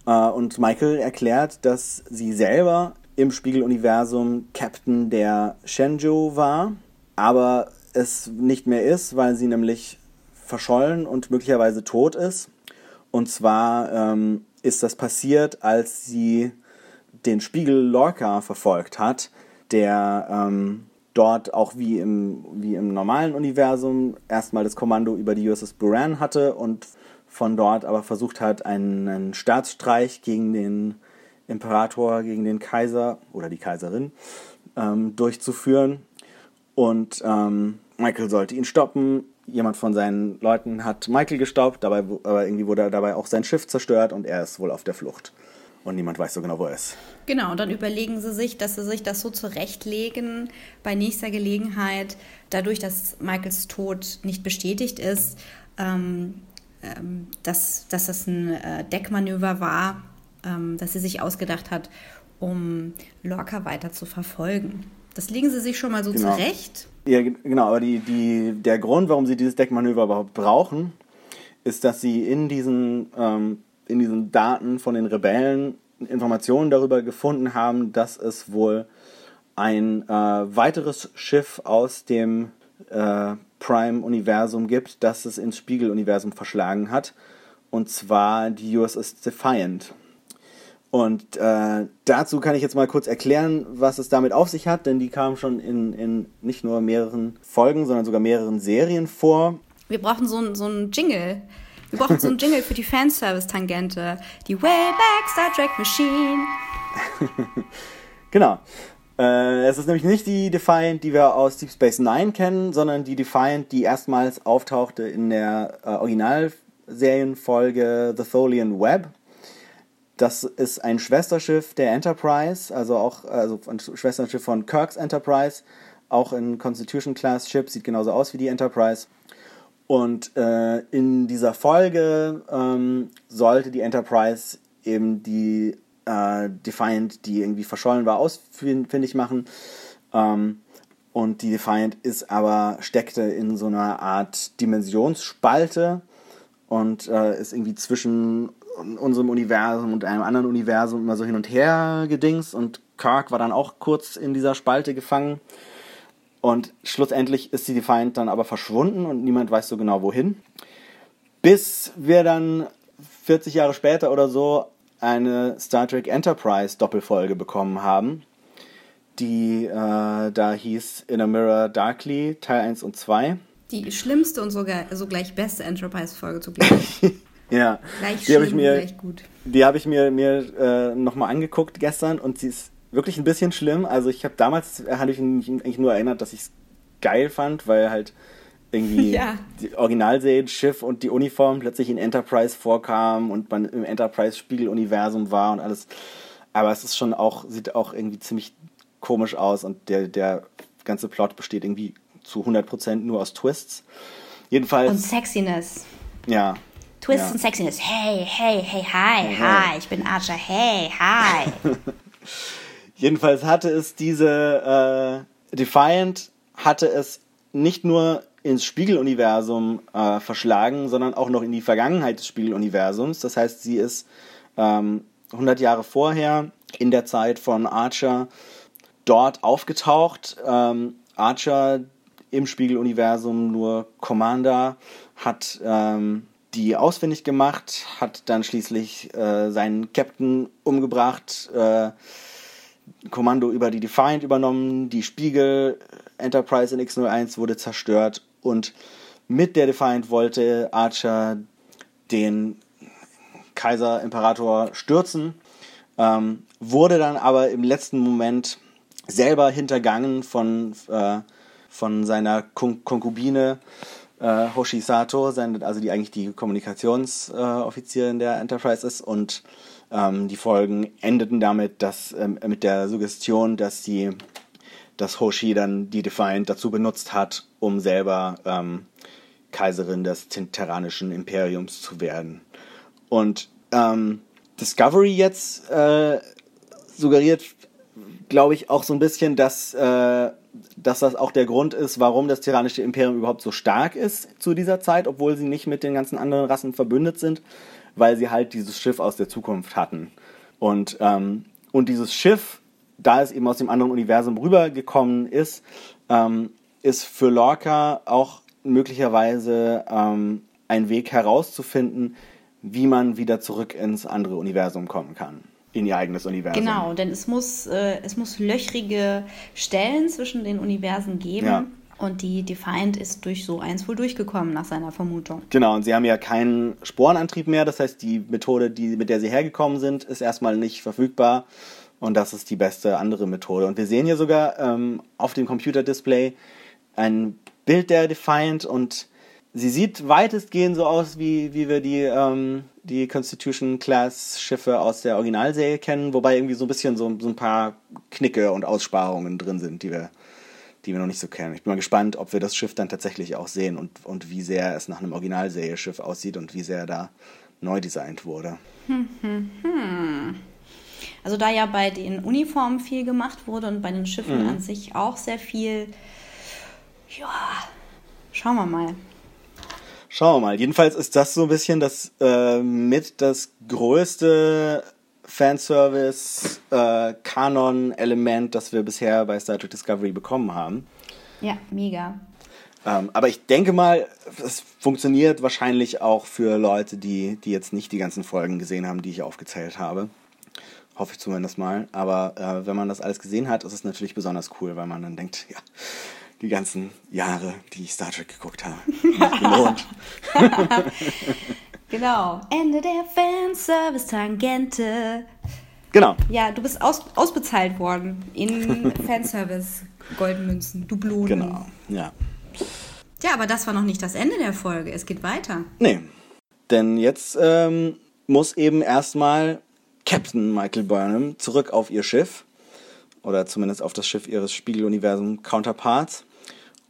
Äh, und Michael erklärt, dass sie selber im Spiegeluniversum Captain der Shenzhou war, aber es nicht mehr ist, weil sie nämlich verschollen und möglicherweise tot ist. Und zwar ähm, ist das passiert, als sie den Spiegel Lorca verfolgt hat, der ähm, dort auch wie im, wie im normalen Universum erstmal das Kommando über die USS Buran hatte und von dort aber versucht hat, einen, einen Staatsstreich gegen den Imperator, gegen den Kaiser oder die Kaiserin ähm, durchzuführen. Und ähm, Michael sollte ihn stoppen. Jemand von seinen Leuten hat Michael gestoppt, dabei, aber irgendwie wurde dabei auch sein Schiff zerstört und er ist wohl auf der Flucht. Und niemand weiß so genau, wo er ist. Genau, und dann überlegen sie sich, dass sie sich das so zurechtlegen bei nächster Gelegenheit, dadurch, dass Michaels Tod nicht bestätigt ist, ähm, ähm, dass, dass das ein äh, Deckmanöver war, ähm, das sie sich ausgedacht hat, um Lorca weiter zu verfolgen. Das legen sie sich schon mal so Genau. zurecht. Ja, ge- genau, aber die, die, der Grund, warum sie dieses Deckmanöver überhaupt brauchen, ist, dass sie in diesen, ähm, in diesen Daten von den Rebellen Informationen darüber gefunden haben, dass es wohl ein äh, weiteres Schiff aus dem äh, Prime-Universum gibt, das es ins Spiegel-Universum verschlagen hat. Und zwar die USS Defiant. Und äh, dazu kann ich jetzt mal kurz erklären, was es damit auf sich hat, denn die kam schon in, in nicht nur mehreren Folgen, sondern sogar mehreren Serien vor. Wir brauchen so einen so Jingle. Wir brauchen so einen Jingle für die Fanservice-Tangente. Die Wayback Star Trek Machine. Genau. Äh, es ist nämlich nicht die Defiant, die wir aus Deep Space Nine kennen, sondern die Defiant, die erstmals auftauchte in der äh, Originalserienfolge The Tholian Web. Das ist ein Schwesterschiff der Enterprise, also auch also ein Schwesterschiff von Kirk's Enterprise, auch in Constitution Class Ship, sieht genauso aus wie die Enterprise. Und äh, in dieser Folge ähm, sollte die Enterprise eben die äh, Defiant, die irgendwie verschollen war, ausfindig machen. Ähm, und die Defiant ist aber, steckte in so einer Art Dimensionsspalte und äh, ist irgendwie zwischen unserem Universum und einem anderen Universum immer so hin und her gedingst. Und Kirk war dann auch kurz in dieser Spalte gefangen. Und schlussendlich ist die Defiant dann aber verschwunden und niemand weiß so genau wohin. Bis wir dann 40 Jahre später oder so eine Star Trek Enterprise Doppelfolge bekommen haben, die äh, da hieß In a Mirror Darkly, Teil 1 und 2. Die schlimmste und sogar sogleich beste Enterprise-Folge zugleich. Ja, Gleich die habe ich mir, die habe ich mir, mir äh, nochmal angeguckt gestern und sie ist wirklich ein bisschen schlimm. Also ich habe damals, hatte ich mich eigentlich nur erinnert, dass ich es geil fand, weil halt irgendwie Ja. die Originalserie-Schiff und die Uniform plötzlich in Enterprise vorkamen und man im Enterprise-Spiegeluniversum war und alles. Aber es ist schon auch, sieht auch irgendwie ziemlich komisch aus und der, der ganze Plot besteht irgendwie zu 100% nur aus Twists. Jedenfalls, Und Sexiness. ja. Twists ja. und Sexiness. Hey, hey, hey, hi, Hey, hi, hey. ich bin Archer. Hey, hi. Jedenfalls hatte es diese äh, Defiant hatte es nicht nur ins Spiegeluniversum äh, verschlagen, sondern auch noch in die Vergangenheit des Spiegeluniversums. Das heißt, sie ist ähm, 100 Jahre vorher in der Zeit von Archer dort aufgetaucht. Ähm, Archer im Spiegeluniversum nur Commander hat ähm, die ausfindig gemacht, hat dann schließlich äh, seinen Captain umgebracht, äh, Kommando über die Defiant übernommen, die Spiegel Enterprise in X01 wurde zerstört und mit der Defiant wollte Archer den Kaiser Imperator stürzen, ähm, wurde dann aber im letzten Moment selber hintergangen von, äh, von seiner Kon Konkubine äh, Hoshi Sato, seine, also die eigentlich die Kommunikationsoffizierin der Enterprise ist und ähm, die Folgen endeten damit, dass ähm, mit der Suggestion, dass sie, dass Hoshi dann die Defiant dazu benutzt hat, um selber ähm, Kaiserin des Terranischen Imperiums zu werden. Und ähm, Discovery jetzt äh, suggeriert, glaube ich, auch so ein bisschen, dass, äh, dass das auch der Grund ist, warum das Tyrannische Imperium überhaupt so stark ist zu dieser Zeit, obwohl sie nicht mit den ganzen anderen Rassen verbündet sind, weil sie halt dieses Schiff aus der Zukunft hatten. Und, ähm, und dieses Schiff, da es eben aus dem anderen Universum rübergekommen ist, ähm, ist für Lorca auch möglicherweise ähm, ein Weg herauszufinden, wie man wieder zurück ins andere Universum kommen kann. In ihr eigenes Universum. Genau, denn es muss, äh, es muss löchrige Stellen zwischen den Universen geben. Ja. Und die Defiant ist durch so eins wohl durchgekommen, nach seiner Vermutung. Genau, und sie haben ja keinen Sporenantrieb mehr. Das heißt, die Methode, die, mit der sie hergekommen sind, ist erstmal nicht verfügbar. Und das ist die beste andere Methode. Und wir sehen hier sogar ähm, auf dem Computerdisplay ein Bild der Defiant und sie sieht weitestgehend so aus, wie, wie wir die, ähm, die Constitution-Class-Schiffe aus der Originalserie kennen, wobei irgendwie so ein bisschen so, so ein paar Knicke und Aussparungen drin sind, die wir, die wir noch nicht so kennen. Ich bin mal gespannt, ob wir das Schiff dann tatsächlich auch sehen und, und wie sehr es nach einem Originalserie-Schiff aussieht und wie sehr da neu designt wurde. Also da ja bei den Uniformen viel gemacht wurde und bei den Schiffen Mhm. an sich auch sehr viel, ja, schauen wir mal. Schauen wir mal. Jedenfalls ist das so ein bisschen das äh, mit das größte Fanservice-Kanon-Element, das wir bisher bei Star Trek Discovery bekommen haben. Ja, mega. Ähm, aber ich denke mal, es funktioniert wahrscheinlich auch für Leute, die, die jetzt nicht die ganzen Folgen gesehen haben, die ich aufgezählt habe. Hoffe ich zumindest mal. Aber äh, wenn man das alles gesehen hat, ist es natürlich besonders cool, weil man dann denkt, ja, die ganzen Jahre, die ich Star Trek geguckt habe, gelohnt. Genau. Ende der Fanservice-Tangente. Genau. Ja, du bist aus, ausbezahlt worden in Fanservice-Goldmünzen, Dublonen. Genau. Ja. Ja, aber das war noch nicht das Ende der Folge. Es geht weiter. Nee. Denn jetzt ähm, muss eben erstmal Captain Michael Burnham zurück auf ihr Schiff. Oder zumindest auf das Schiff ihres Spiegeluniversum-Counterparts.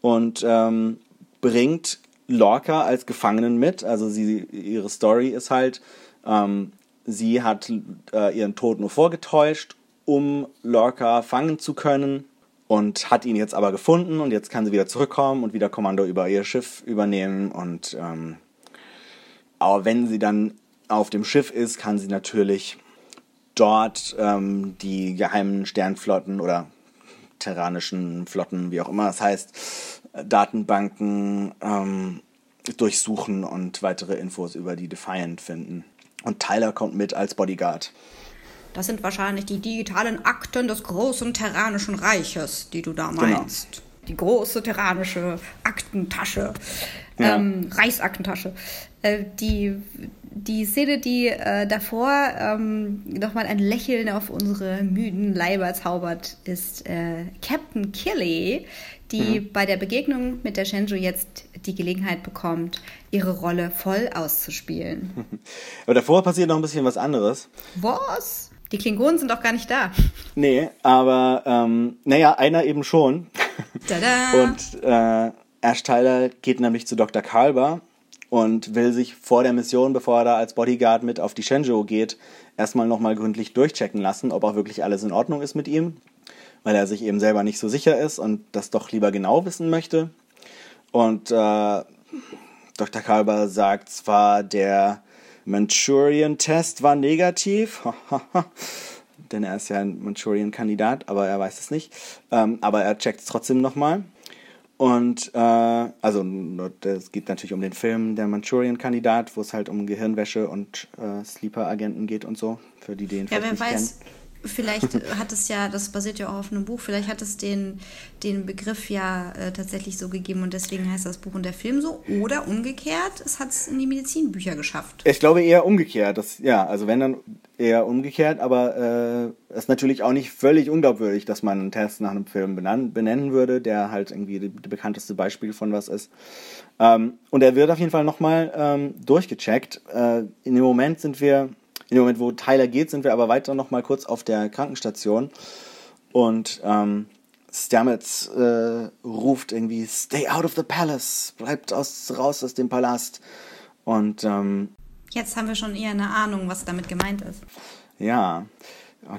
Und ähm, bringt Lorca als Gefangenen mit. Also sie, ihre Story ist halt, ähm, sie hat äh, ihren Tod nur vorgetäuscht, um Lorca fangen zu können. Und hat ihn jetzt aber gefunden und jetzt kann sie wieder zurückkommen und wieder Kommando über ihr Schiff übernehmen. Und ähm, aber wenn sie dann auf dem Schiff ist, kann sie natürlich dort ähm, die geheimen Sternflotten oder terranischen Flotten, wie auch immer es heißt, äh, Datenbanken ähm, durchsuchen und weitere Infos über die Defiant finden. Und Tyler kommt mit als Bodyguard. Das sind wahrscheinlich die digitalen Akten des großen terranischen Reiches, die du da Genau. Die große terranische Aktentasche, Ja. ähm, Reichsaktentasche. Äh, die, die Szene, die äh, davor ähm, nochmal ein Lächeln auf unsere müden Leiber zaubert, ist äh, Captain Killy, die bei der Begegnung mit der Shenzhou jetzt die Gelegenheit bekommt, ihre Rolle voll auszuspielen. Aber davor passiert noch ein bisschen was anderes. Was? Die Klingonen sind doch gar nicht da. Nee, aber ähm, naja, einer eben schon. Tada! Und äh, Ash Tyler geht nämlich zu Dr. Kalber und will sich vor der Mission, bevor er da als Bodyguard mit auf die Shenzhou geht, erstmal nochmal gründlich durchchecken lassen, ob auch wirklich alles in Ordnung ist mit ihm, weil er sich eben selber nicht so sicher ist und das doch lieber genau wissen möchte. Und äh, Dr. Kalber sagt zwar, der Manchurian-Test war negativ, denn er ist ja ein Manchurian-Kandidat, aber er weiß es nicht. Ähm, aber er checkt es trotzdem nochmal. Und äh, also es geht natürlich um den Film Der Manchurian-Kandidat, wo es halt um Gehirnwäsche und äh, Sleeper-Agenten geht und so, für die den Ja, wer weiß, kennen. Vielleicht hat es ja, das basiert ja auch auf einem Buch, vielleicht hat es den, den Begriff ja äh, tatsächlich so gegeben und deswegen heißt das Buch und der Film so. Oder umgekehrt, es hat es in die Medizinbücher geschafft. Ich glaube eher umgekehrt. Das, ja, also wenn dann eher umgekehrt, aber äh, ist natürlich auch nicht völlig unglaubwürdig, dass man einen Test nach einem Film benennen, benennen würde, der halt irgendwie die bekannteste Beispiel von was ist. Ähm, und er wird auf jeden Fall nochmal ähm, durchgecheckt. Äh, in dem Moment sind wir, in dem Moment, wo Tyler geht, sind wir aber weiter nochmal kurz auf der Krankenstation. Und ähm, Stamets äh, ruft irgendwie, stay out of the palace, bleibt aus, raus aus dem Palast. Und ähm, Jetzt haben wir schon eher eine Ahnung, was damit gemeint ist. ja,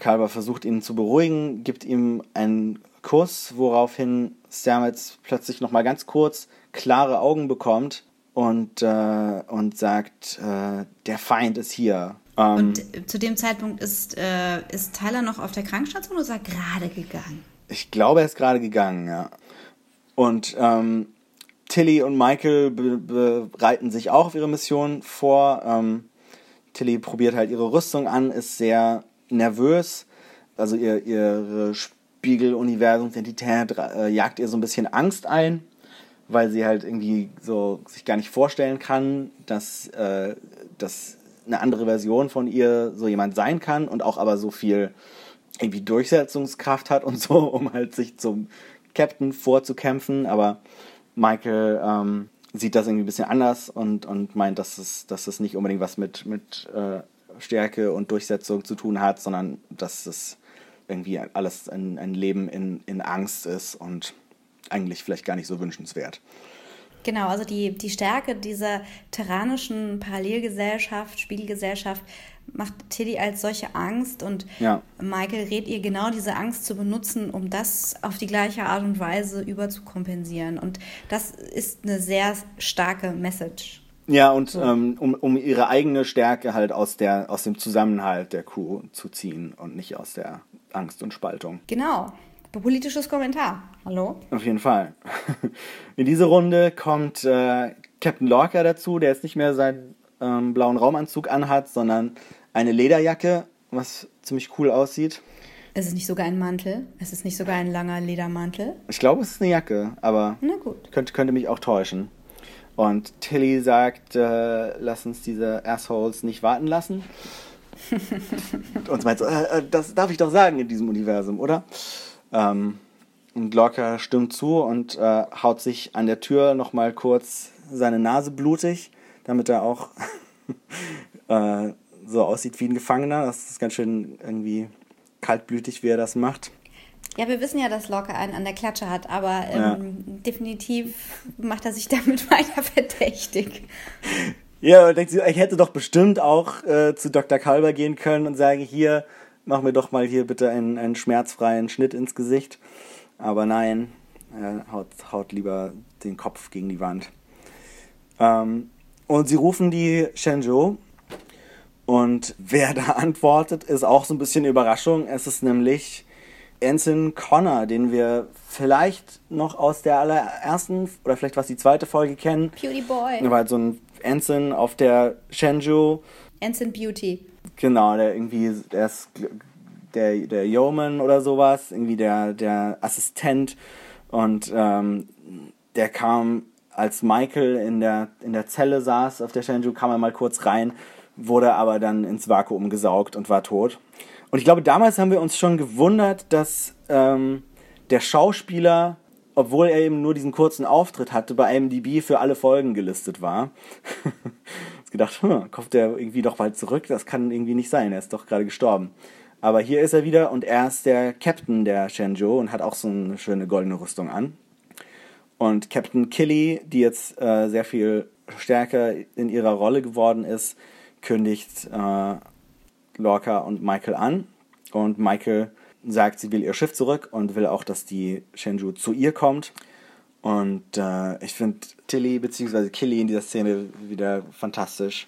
Kalber versucht ihn zu beruhigen, gibt ihm einen Kuss, woraufhin Stamets plötzlich nochmal ganz kurz klare Augen bekommt und, äh, und sagt, äh, der Feind ist hier. Ähm, Und zu dem Zeitpunkt ist, äh, ist Tyler noch auf der Krankenstation oder ist er gerade gegangen? Ich glaube, er ist gerade gegangen, ja. Und ähm, Tilly und Michael be bereiten sich auch auf ihre Mission vor. Ähm, Tilly probiert halt ihre Rüstung an, ist sehr nervös. Also ihr, ihre Spiegeluniversumsidentität äh, jagt ihr so ein bisschen Angst ein, weil sie halt irgendwie so sich gar nicht vorstellen kann, dass, äh, dass eine andere Version von ihr so jemand sein kann und auch aber so viel irgendwie Durchsetzungskraft hat und so, um halt sich zum Captain vorzukämpfen. Aber Michael ähm, sieht das irgendwie ein bisschen anders und, und meint, dass es, dass es nicht unbedingt was mit, mit äh, Stärke und Durchsetzung zu tun hat, sondern dass es irgendwie alles ein, ein Leben in, in Angst ist und eigentlich vielleicht gar nicht so wünschenswert. Genau, also die, die Stärke dieser terranischen Parallelgesellschaft, Spiegelgesellschaft, macht Tilly als solche Angst und Ja. Michael rät ihr genau diese Angst zu benutzen, um das auf die gleiche Art und Weise überzukompensieren. Und das ist eine sehr starke Message. Ja, und ähm, um, um ihre eigene Stärke halt aus, der, aus dem Zusammenhalt der Crew zu ziehen und nicht aus der Angst und Spaltung. Genau. Politisches Kommentar. Hallo? Auf jeden Fall. In diese Runde kommt äh, Captain Lorca dazu, der jetzt nicht mehr seinen ähm, blauen Raumanzug anhat, sondern eine Lederjacke, was ziemlich cool aussieht. Es ist nicht sogar ein Mantel. Es ist nicht sogar ein langer Ledermantel. Ich glaube, es ist eine Jacke, aber könnte, könnte mich auch täuschen. Und Tilly sagt, äh, lass uns diese Assholes nicht warten lassen. und meint so, äh, äh, das darf ich doch sagen in diesem Universum, oder? Ähm, und Lorca stimmt zu und äh, haut sich an der Tür nochmal kurz seine Nase blutig, damit er auch äh, so aussieht wie ein Gefangener. Das ist ganz schön irgendwie kaltblütig, wie er das macht. Ja, wir wissen ja, dass Locke einen an der Klatsche hat, aber ähm, Ja. definitiv macht er sich damit weiter verdächtig. Ja, und denkt sie, ich hätte doch bestimmt auch äh, zu Dr. Kalber gehen können und sagen, hier, mach mir doch mal hier bitte einen, einen schmerzfreien Schnitt ins Gesicht. Aber nein, er haut, haut lieber den Kopf gegen die Wand. Ähm, und sie rufen die Shenzhou. Und wer da antwortet, ist auch so ein bisschen Überraschung. Es ist nämlich Ensign Connor, den wir vielleicht noch aus der allerersten oder vielleicht was die zweite Folge kennen. Beauty Boy. Halt so ein Ensign auf der Shenzhou. Ensign Beauty. Genau, der irgendwie, der ist der, der Yeoman oder sowas, irgendwie der, der Assistent Und ähm, der kam, als Michael in der, in der Zelle saß auf der Shenzhou, kam er mal kurz rein, wurde aber dann ins Vakuum gesaugt und war tot. Und ich glaube, damals haben wir uns schon gewundert, dass ähm, der Schauspieler, obwohl er eben nur diesen kurzen Auftritt hatte, bei IMDb für alle Folgen gelistet war. Jetzt gedacht, hm, kommt der irgendwie doch bald zurück? Das kann irgendwie nicht sein, er ist doch gerade gestorben. Aber hier ist er wieder und er ist der Captain der Shenzhou und hat auch so eine schöne goldene Rüstung an. Und Captain Killy, die jetzt äh, sehr viel stärker in ihrer Rolle geworden ist, kündigt äh, Lorca und Michael an. Und Michael sagt, sie will ihr Schiff zurück und will auch, dass die Shenzhou zu ihr kommt. Und äh, ich finde Tilly bzw. Killy in dieser Szene wieder fantastisch.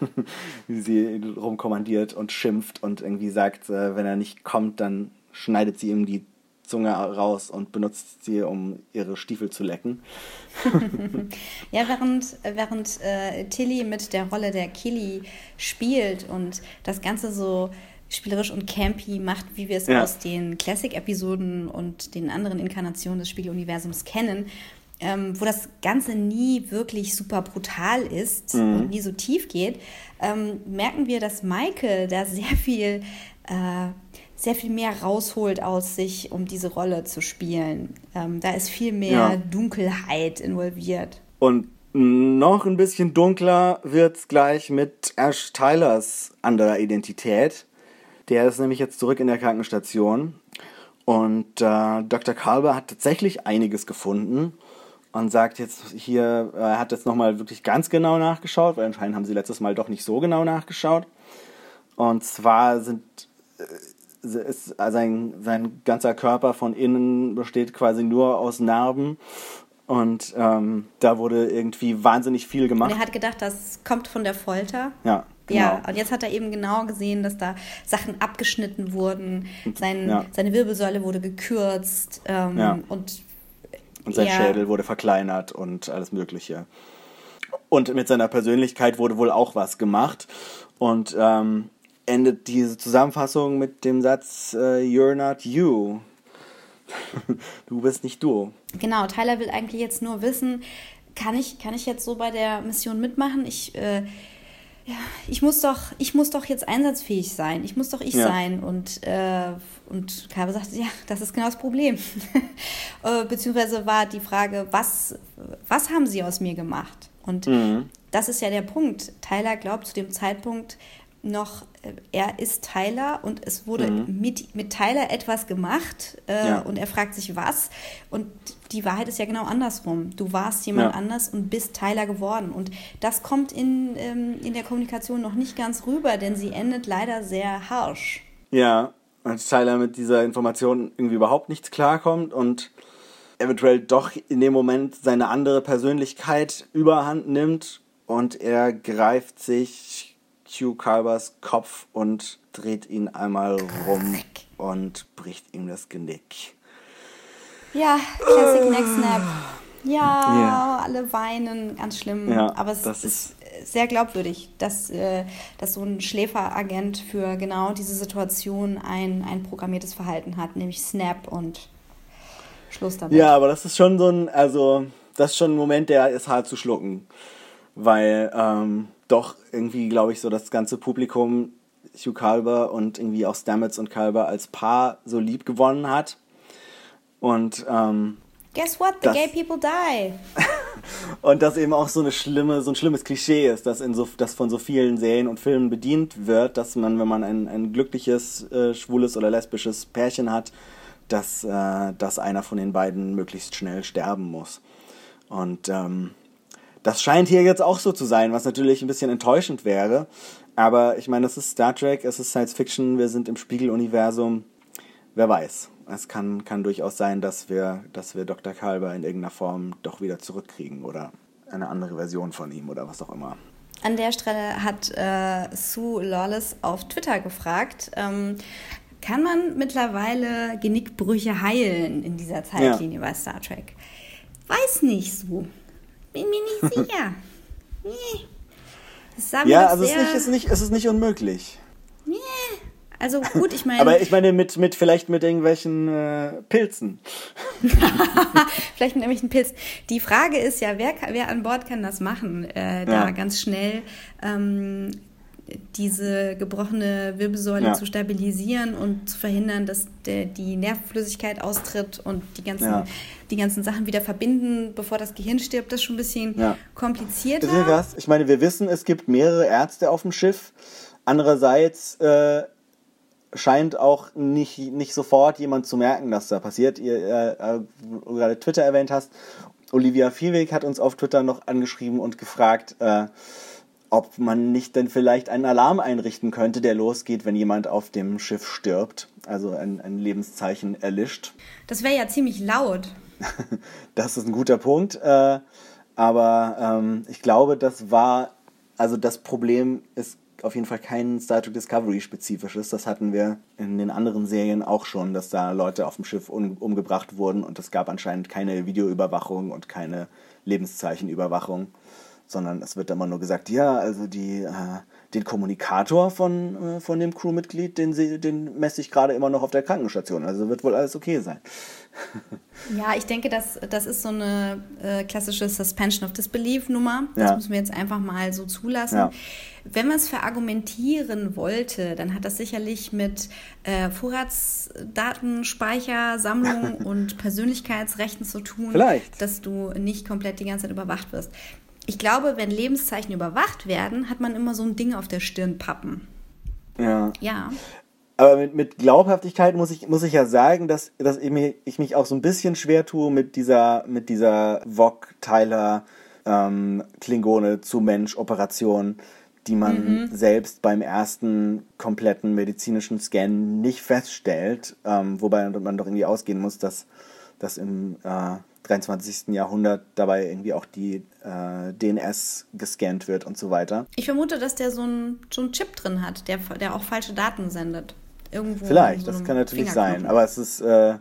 Wie sie rumkommandiert und schimpft und irgendwie sagt, äh, wenn er nicht kommt, dann schneidet sie ihm die Zunge raus und benutzt sie, um ihre Stiefel zu lecken. ja, während, während äh, Tilly mit der Rolle der Killy spielt und das Ganze so spielerisch und campy macht, wie wir es ja. aus den Classic-Episoden und den anderen Inkarnationen des Spieluniversums kennen, ähm, wo das Ganze nie wirklich super brutal ist mhm. und nie so tief geht, ähm, merken wir, dass Michael da sehr viel, äh, sehr viel mehr rausholt aus sich, um diese Rolle zu spielen. Ähm, da ist viel mehr ja. Dunkelheit involviert. Und noch ein bisschen dunkler wird es gleich mit Ash Tylers anderer Identität. Der ist nämlich jetzt zurück in der Krankenstation. Und äh, Dr. Kalber hat tatsächlich einiges gefunden und sagt jetzt hier, er hat jetzt nochmal wirklich ganz genau nachgeschaut, weil anscheinend haben sie letztes Mal doch nicht so genau nachgeschaut. Und zwar sind äh, ist sein, sein ganzer Körper von innen besteht quasi nur aus Narben. Und ähm, da wurde irgendwie wahnsinnig viel gemacht. Und er hat gedacht, das kommt von der Folter. Ja. Genau. Ja, und jetzt hat er eben genau gesehen, dass da Sachen abgeschnitten wurden, Sein, ja. seine Wirbelsäule wurde gekürzt ähm, ja. und, und sein Schädel wurde verkleinert und alles Mögliche. Und mit seiner Persönlichkeit wurde wohl auch was gemacht. Und ähm, endet diese Zusammenfassung mit dem Satz, uh, You're not you. du bist nicht du. Genau, Tyler will eigentlich jetzt nur wissen, kann ich, kann ich jetzt so bei der Mission mitmachen? Ich äh, ja, ich muss doch, ich muss doch jetzt einsatzfähig sein. Ich muss doch ich ja. sein. Und, äh, und Kalbe sagte, ja, das ist genau das Problem. äh, beziehungsweise war die Frage, was, was haben sie aus mir gemacht? Und mhm. das ist ja der Punkt. Tyler glaubt zu dem Zeitpunkt, noch, er ist Tyler und es wurde mhm. mit, mit Tyler etwas gemacht äh, ja. und er fragt sich was. Und die Wahrheit ist ja genau andersrum. Du warst jemand ja. anders und bist Tyler geworden. Und das kommt in, ähm, in der Kommunikation noch nicht ganz rüber, denn sie endet leider sehr harsch. Ja, als Tyler mit dieser Information irgendwie überhaupt nichts klarkommt und eventuell doch in dem Moment seine andere Persönlichkeit überhand nimmt und er greift sich Hugh Calvers Kopf und dreht ihn einmal rum und bricht ihm das Genick. Ja, Classic Neck Snap. Ja, yeah. alle weinen, ganz schlimm. Ja, aber es ist, ist, sehr glaubwürdig, dass, äh, dass so ein Schläferagent für genau diese Situation ein, ein programmiertes Verhalten hat, nämlich Snap und Schluss damit. Ja, aber das ist schon so ein, also, das ist schon ein Moment, der ist hart zu schlucken. Weil, ähm, doch irgendwie, glaube ich, so das ganze Publikum Hugh Calber und irgendwie auch Stamets und Calber als Paar so lieb gewonnen hat. Und ähm, Guess what? The das, gay people die. und das eben auch so eine schlimme, so ein schlimmes Klischee ist, das in so, das von so vielen Serien und Filmen bedient wird, dass man, wenn man ein, ein glückliches, äh, schwules oder lesbisches Pärchen hat, dass, äh, dass einer von den beiden möglichst schnell sterben muss. Und ähm, das scheint hier jetzt auch so zu sein, was natürlich ein bisschen enttäuschend wäre. Aber ich meine, es ist Star Trek, es ist Science Fiction, wir sind im Spiegeluniversum. Wer weiß. Es kann, kann durchaus sein, dass wir, dass wir Dr. Kalber in irgendeiner Form doch wieder zurückkriegen oder eine andere Version von ihm oder was auch immer. An der Stelle hat äh, Sue Lawless auf Twitter gefragt, ähm, kann man mittlerweile Genickbrüche heilen in dieser Zeitlinie ja. bei Star Trek? Weiß nicht so. Bin mir nicht sicher. nee. ja, also es ist, nicht, es, ist nicht, es ist nicht unmöglich. Nee. Also gut, ich meine. Aber ich meine mit, mit vielleicht mit irgendwelchen äh, Pilzen. vielleicht mit irgendwelchen Pilzen. Die Frage ist ja, wer, wer an Bord kann das machen? Äh, da Ja. ganz schnell ähm, diese gebrochene Wirbelsäule Ja. zu stabilisieren und zu verhindern, dass der, die Nervenflüssigkeit austritt und die ganzen, Ja. die ganzen Sachen wieder verbinden, bevor das Gehirn stirbt. Das ist schon ein bisschen Ja. komplizierter. Ist krass. Ich meine, wir wissen, es gibt mehrere Ärzte auf dem Schiff. Andererseits äh, scheint auch nicht, nicht sofort jemand zu merken, dass da passiert. Ihr äh, äh, gerade Twitter erwähnt hast. Olivia Viehweg hat uns auf Twitter noch angeschrieben und gefragt, äh, ob man nicht denn vielleicht einen Alarm einrichten könnte, der losgeht, wenn jemand auf dem Schiff stirbt. Also ein, ein Lebenszeichen erlischt. Das wäre ja ziemlich laut. Das ist ein guter Punkt. Äh, aber ähm, ich glaube, das war, also das Problem ist auf jeden Fall kein Star Trek Discovery spezifisches. Das hatten wir in den anderen Serien auch schon, dass da Leute auf dem Schiff um, umgebracht wurden und es gab anscheinend keine Videoüberwachung und keine Lebenszeichenüberwachung, sondern es wird immer nur gesagt, ja, also die, äh, den Kommunikator von, äh, von dem Crewmitglied, den, sie, den messe ich gerade immer noch auf der Krankenstation. Also wird wohl alles okay sein. Ja, ich denke, das, das ist so eine äh, klassische Suspension of Disbelief Nummer. Das Ja. müssen wir jetzt einfach mal so zulassen. Ja. Wenn man es verargumentieren wollte, dann hat das sicherlich mit äh, Vorratsdatenspeicher, Sammlung und Persönlichkeitsrechten zu tun, Vielleicht. dass du nicht komplett die ganze Zeit überwacht wirst. Ich glaube, wenn Lebenszeichen überwacht werden, hat man immer so ein Ding auf der Stirn pappen. Ja. Ja. Aber mit, mit Glaubhaftigkeit muss ich, muss ich ja sagen, dass, dass ich, mich, ich mich auch so ein bisschen schwer tue mit dieser, mit dieser Vog-Tyler ähm, Klingone zu Mensch-Operation, die man selbst beim ersten kompletten medizinischen Scan nicht feststellt. Ähm, wobei man doch irgendwie ausgehen muss, dass, dass im äh, 23. Jahrhundert dabei irgendwie auch die äh, DNS gescannt wird und so weiter. Ich vermute, dass der so einen so Chip drin hat, der, der auch falsche Daten sendet. Irgendwo Vielleicht, so das kann natürlich sein. Aber es ist äh,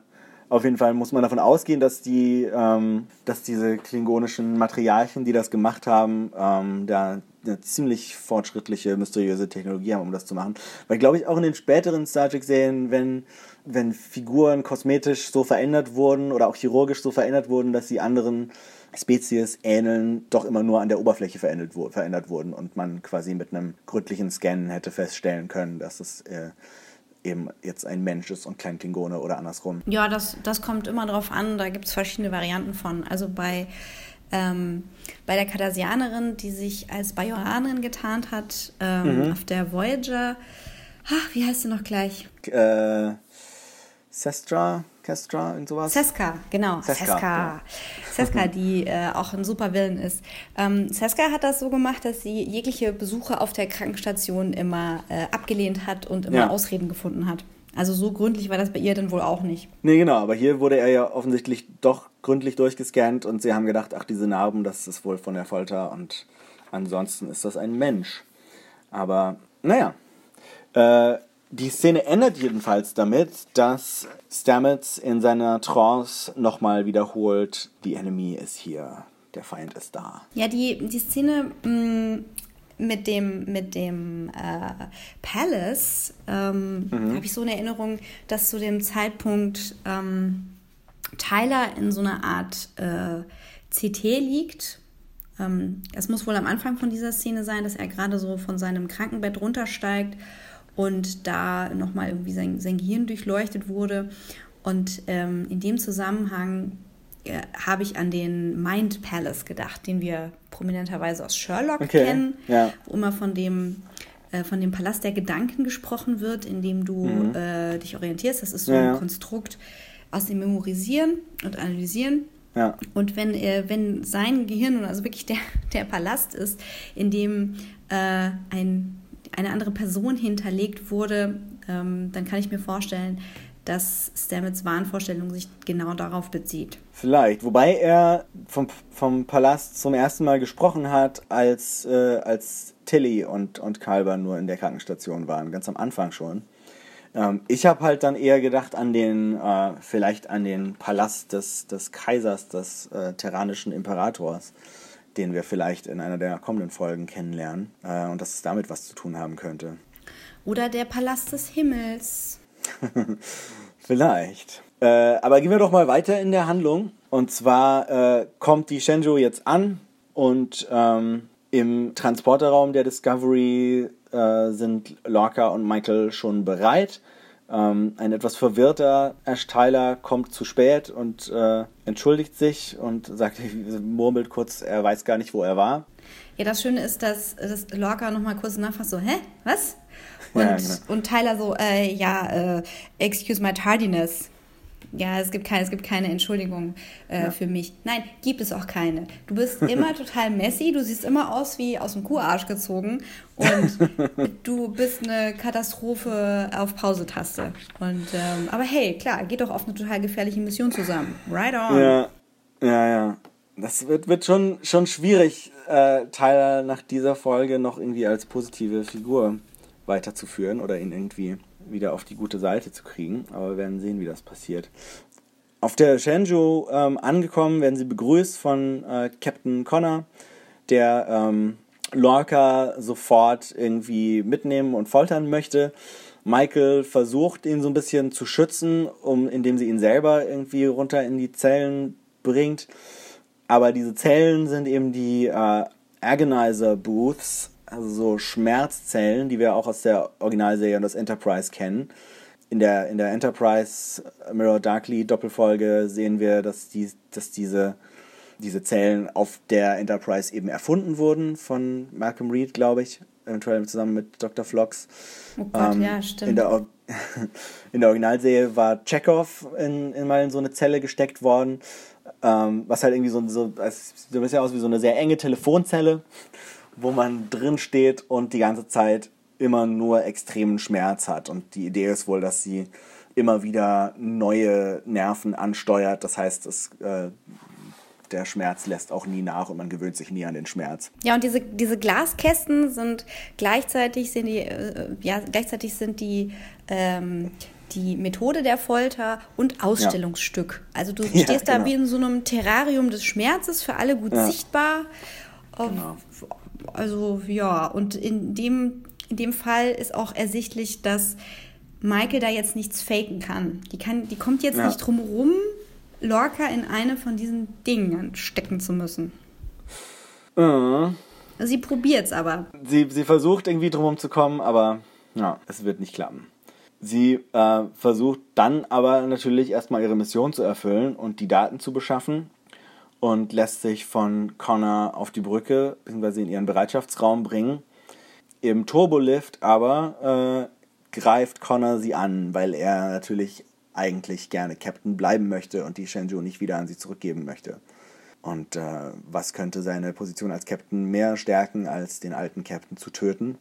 auf jeden Fall muss man davon ausgehen, dass die, ähm, dass diese klingonischen Materialien, die das gemacht haben, ähm, da eine ziemlich fortschrittliche, mysteriöse Technologie haben, um das zu machen. Weil glaube ich auch in den späteren Star Trek-Serien, wenn, wenn Figuren kosmetisch so verändert wurden oder auch chirurgisch so verändert wurden, dass sie anderen Spezies ähneln, doch immer nur an der Oberfläche verändert, wu- verändert wurden und man quasi mit einem gründlichen Scan hätte feststellen können, dass es äh, eben jetzt ein Mensch ist und kein Klingone oder andersrum. Ja, das, das kommt immer drauf an. Da gibt es verschiedene Varianten von. Also bei, ähm, bei der Cardassianerin, die sich als Bajoranerin getarnt hat, ähm, Mhm. auf der Voyager. Ach, wie heißt sie noch gleich? Äh, Sestra, Kestra, irgend sowas? Seska, genau. Seska, Seska. Seska, die äh, auch ein super Villain ist. Ähm, Seska hat das so gemacht, dass sie jegliche Besuche auf der Krankenstation immer äh, abgelehnt hat und immer Ja. Ausreden gefunden hat. Also so gründlich war das bei ihr dann wohl auch nicht. Nee, genau, aber hier wurde er ja offensichtlich doch gründlich durchgescannt und sie haben gedacht, ach, diese Narben, das ist wohl von der Folter und ansonsten ist das ein Mensch. Aber, naja. Äh, die Szene endet jedenfalls damit, dass Stamets in seiner Trance nochmal wiederholt, the enemy is here, der Feind ist da. Ja, die, die Szene mh, mit dem, mit dem äh, Palace, ähm, Mhm. habe ich so eine Erinnerung, dass zu dem Zeitpunkt ähm, Tyler in so einer Art äh, CT liegt. Ähm, es muss wohl am Anfang von dieser Szene sein, dass er gerade so von seinem Krankenbett runtersteigt und da nochmal irgendwie sein, sein Gehirn durchleuchtet wurde. Und ähm, in dem Zusammenhang äh, habe ich an den Mind Palace gedacht, den wir prominenterweise aus Sherlock Okay, kennen, ja. wo immer von dem, äh, von dem Palast der Gedanken gesprochen wird, in dem du äh, dich orientierst. Das ist so Mhm. Ja, ein. Konstrukt aus dem Memorisieren und Analysieren. Ja. Und wenn, äh, wenn sein Gehirn also wirklich der, der Palast ist, in dem äh, ein, eine andere Person hinterlegt wurde, ähm, dann kann ich mir vorstellen, dass Stamets Wahnvorstellung sich genau darauf bezieht. Vielleicht, wobei er vom, vom Palast zum ersten Mal gesprochen hat, als, äh, als Tilly und, und Kalber nur in der Krankenstation waren, ganz am Anfang schon. Ähm, ich habe halt dann eher gedacht an den, äh, vielleicht an den Palast des, des Kaisers, des äh, terranischen Imperators, den wir vielleicht in einer der kommenden Folgen kennenlernen äh, und dass es damit was zu tun haben könnte. Oder der Palast des Himmels. Vielleicht. Äh, aber gehen wir doch mal weiter in der Handlung. Und zwar äh, kommt die Shenzhou jetzt an und ähm, im Transporterraum der Discovery äh, sind Lorca und Michael schon bereit. Ähm, ein etwas verwirrter Ash Tyler kommt zu spät und äh, entschuldigt sich und sagt, murmelt kurz, er weiß gar nicht, wo er war. Ja, das Schöne ist, dass, dass Lorca nochmal kurz nachfragt, so, hä, was? Und, Ja, genau. und Tyler so, äh, ja, äh, excuse my tardiness. Ja, es gibt keine, es gibt keine Entschuldigung äh, für mich. Nein, gibt es auch keine. Du bist immer total messy, du siehst immer aus wie aus dem Kuharsch gezogen und du bist eine Katastrophe auf Pause-Taste. Und ähm, aber hey, klar, geht doch auf eine total gefährliche Mission zusammen. Right on. Ja, ja, ja. Das wird, wird schon, schon schwierig, äh, Tyler nach dieser Folge noch irgendwie als positive Figur weiterzuführen oder ihn irgendwie wieder auf die gute Seite zu kriegen. Aber wir werden sehen, wie das passiert. Auf der Shenzhou ähm, angekommen werden sie begrüßt von äh, Captain Connor, der ähm, Lorca sofort irgendwie mitnehmen und foltern möchte. Michael versucht ihn so ein bisschen zu schützen, um, indem sie ihn selber irgendwie runter in die Zellen bringt. Aber diese Zellen sind eben die äh, Agonizer Booths, also so Schmerzzellen, die wir auch aus der Originalserie und das Enterprise kennen. In der, in der Enterprise Mirror Darkly Doppelfolge sehen wir, dass, die, dass diese, diese Zellen auf der Enterprise eben erfunden wurden von Malcolm Reed, glaube ich, eventuell zusammen mit Dr. Flox. Oh Gott, ja, stimmt. In der, in der Originalserie war Chekhov in, in mal in so eine Zelle gesteckt worden, ähm, was halt irgendwie so, so es sieht ein bisschen aus wie so eine sehr enge Telefonzelle, wo man drin steht und die ganze Zeit immer nur extremen Schmerz hat. Und die Idee ist wohl, dass sie immer wieder neue Nerven ansteuert. Das heißt, es, äh, der Schmerz lässt auch nie nach und man gewöhnt sich nie an den Schmerz. Ja, und diese, diese Glaskästen sind gleichzeitig sind die, äh, ja, gleichzeitig sind die, ähm, die Methode der Folter und Ausstellungsstück. Also du Ja, stehst da genau. wie in so einem Terrarium des Schmerzes, für alle gut Ja. sichtbar. Genau. Also ja, und in dem, in dem Fall ist auch ersichtlich, dass Michael da jetzt nichts faken kann. Die, kann, die kommt jetzt Ja. nicht drum rum, Lorca in eine von diesen Dingen stecken zu müssen. Mhm. Sie probiert's aber. Sie, sie versucht irgendwie drumherum zu kommen, aber ja, es wird nicht klappen. Sie äh, versucht dann aber natürlich erstmal ihre Mission zu erfüllen und die Daten zu beschaffen und lässt sich von Connor auf die Brücke bzw. in ihren Bereitschaftsraum bringen. Im Turbolift aber äh, greift Connor sie an, weil er natürlich eigentlich gerne Captain bleiben möchte und die Shenzhou nicht wieder an sie zurückgeben möchte. Und äh, was könnte seine Position als Captain mehr stärken, als den alten Captain zu töten?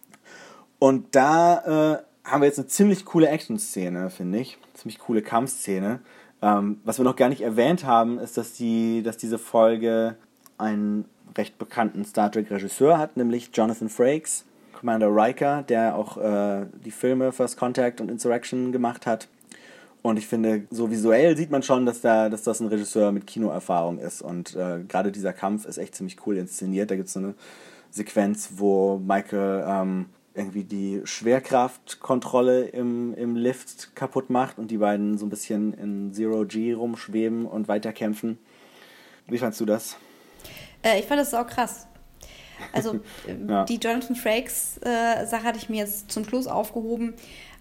Und da äh, haben wir jetzt eine ziemlich coole Action-Szene, finde ich. Ziemlich coole Kampfszene. Ähm, was wir noch gar nicht erwähnt haben, ist, dass, die, dass diese Folge einen recht bekannten Star Trek-Regisseur hat, nämlich Jonathan Frakes, Commander Riker, der auch äh, die Filme First Contact und Insurrection gemacht hat. Und ich finde, so visuell sieht man schon, dass, da, dass das ein Regisseur mit Kinoerfahrung ist. Und äh, gerade dieser Kampf ist echt ziemlich cool inszeniert. Da gibt es so eine Sequenz, wo Michael ähm, irgendwie die Schwerkraftkontrolle im, im Lift kaputt macht und die beiden so ein bisschen in Zero G rumschweben und weiterkämpfen. Wie fandst du das? Äh, ich fand das auch krass. Also äh, Ja. die Jonathan Frakes äh, Sache hatte ich mir jetzt zum Schluss aufgehoben.